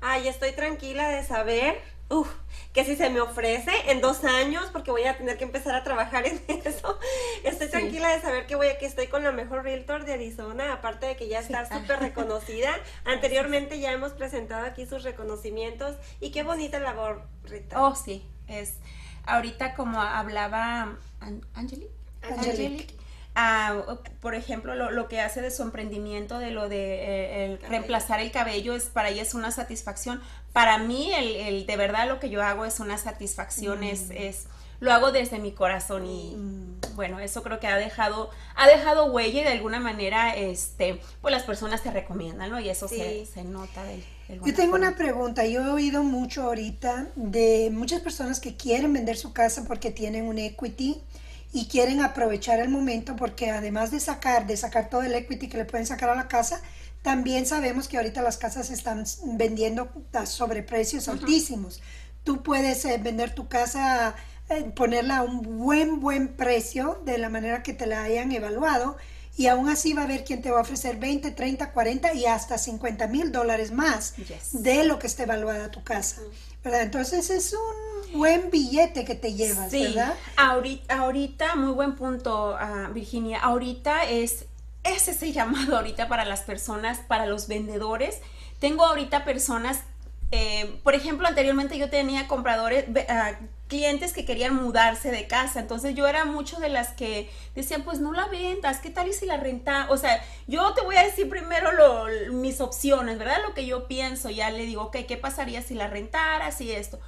Ay, estoy tranquila de saber Uf, que si se me ofrece en dos años, porque voy a tener que empezar a trabajar en eso, estoy tranquila de saber que voy a, que estoy con la mejor realtor de Arizona, aparte de que ya está súper reconocida. Anteriormente ya hemos presentado aquí sus reconocimientos y qué bonita labor, Rita. Oh, sí, es ahorita como hablaba Angelique, Angelique por ejemplo, lo, que hace de su emprendimiento, de lo de eh, reemplazar el cabello, es para ella es una satisfacción. Para mí, el, de verdad lo que yo hago es una satisfacción, es, mm. es, lo hago desde mi corazón y mm. bueno, eso creo que ha dejado, ha dejado huella y de alguna manera, este, pues las personas te recomiendan, ¿no? Y eso se, se, nota del, Yo tengo una pregunta, yo he oído mucho ahorita de muchas personas que quieren vender su casa porque tienen un equity y quieren aprovechar el momento porque además de sacar, de sacar todo el equity que le pueden sacar a la casa, también sabemos que ahorita las casas están vendiendo a sobreprecios altísimos. Tú puedes eh, vender tu casa, eh, ponerla a un buen, buen precio de la manera que te la hayan evaluado y aún así va a haber quien te va a ofrecer 20, 30, 40 y hasta 50 mil dólares más de lo que está evaluada tu casa. ¿verdad? Entonces es un buen billete que te llevas, sí. ¿verdad? Ahorita, ahorita, muy buen punto, ah, Virginia. Ahorita es, ese es el llamado ahorita para las personas, para los vendedores. Tengo ahorita personas, eh, por ejemplo, anteriormente yo tenía compradores, uh, clientes que querían mudarse de casa. Entonces yo era mucho de las que decían, pues no la ventas, ¿qué tal y si la renta? O sea, yo te voy a decir primero lo, mis opciones, ¿verdad? Lo que yo pienso, ya le digo, ok, ¿qué pasaría si la rentara, si esto?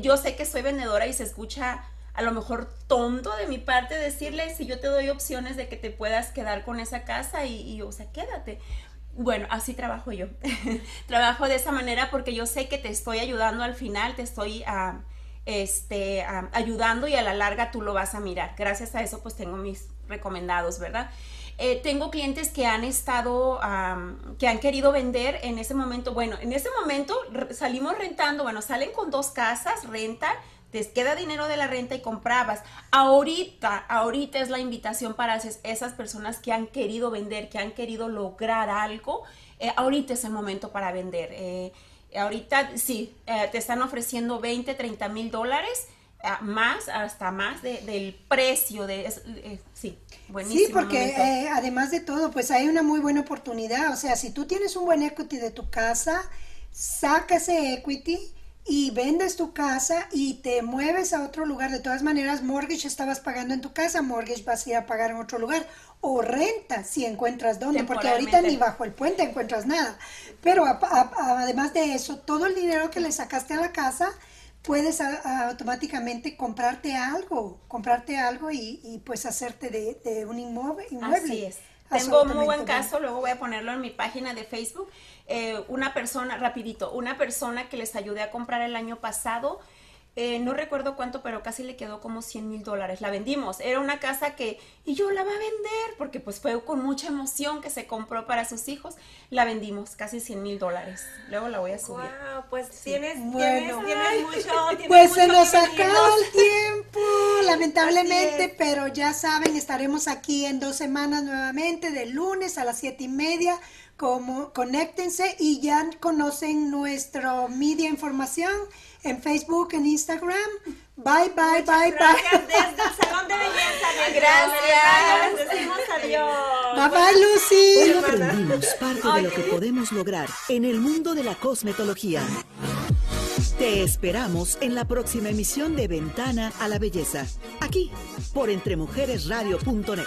Yo sé que soy vendedora y se escucha a lo mejor tonto de mi parte decirle si yo te doy opciones de que te puedas quedar con esa casa y, o sea, quédate. Bueno, así trabajo yo. trabajo de esa manera porque yo sé que te estoy ayudando al final, te estoy... a este, ayudando y a la larga tú lo vas a mirar. Gracias a eso pues tengo mis recomendados, ¿verdad? Eh, tengo clientes que han estado, que han querido vender en ese momento. Bueno, en ese momento salimos rentando, bueno, salen con dos casas, renta, te queda dinero de la renta y comprabas. Ahorita, ahorita es la invitación para esas personas que han querido vender, que han querido lograr algo. Eh, ahorita es el momento para vender. Eh, Ahorita sí, eh, te están ofreciendo 20, 30 mil dólares. Eh, más, hasta más del precio de... Eh, sí, buenísimo. Sí, porque además de todo, pues hay una muy buena oportunidad. O sea, si tú tienes un buen equity de tu casa, saca ese equity y vendes tu casa y te mueves a otro lugar. De todas maneras, mortgage estabas pagando en tu casa, mortgage vas a ir a pagar en otro lugar. O renta si encuentras dónde, porque ahorita ni bajo el puente encuentras nada. Pero además de eso, todo el dinero que le sacaste a la casa, puedes automáticamente comprarte algo, comprarte algo y, pues hacerte de, un inmueble. Así es. Tengo un muy buen caso, luego voy a ponerlo en mi página de Facebook. Eh, una persona, rapidito, una persona que les ayudé a comprar el año pasado eh, no recuerdo cuánto, pero casi le quedó como 100 mil dólares. La vendimos. Era una casa que, y yo la va a vender, porque pues fue con mucha emoción que se compró para sus hijos. La vendimos, casi 100 mil dólares. Luego la voy a subir. Wow, pues tienes, bueno. tienes, mucho. pues se nos acaba el tiempo, lamentablemente, pero ya saben, estaremos aquí en dos semanas nuevamente, de lunes a las siete y media. Como, conéctense y ya conocen nuestro media información en Facebook, en Instagram. Bye, bye, bye, bye. Desde el Salón de Belleza. Gracias. Les decimos adiós. Bye, bye, Lucy. Hoy aprendimos parte de lo que podemos lograr en el mundo de la cosmetología. Te esperamos en la próxima emisión de Ventana a la Belleza, aquí por entremujeresradio.net.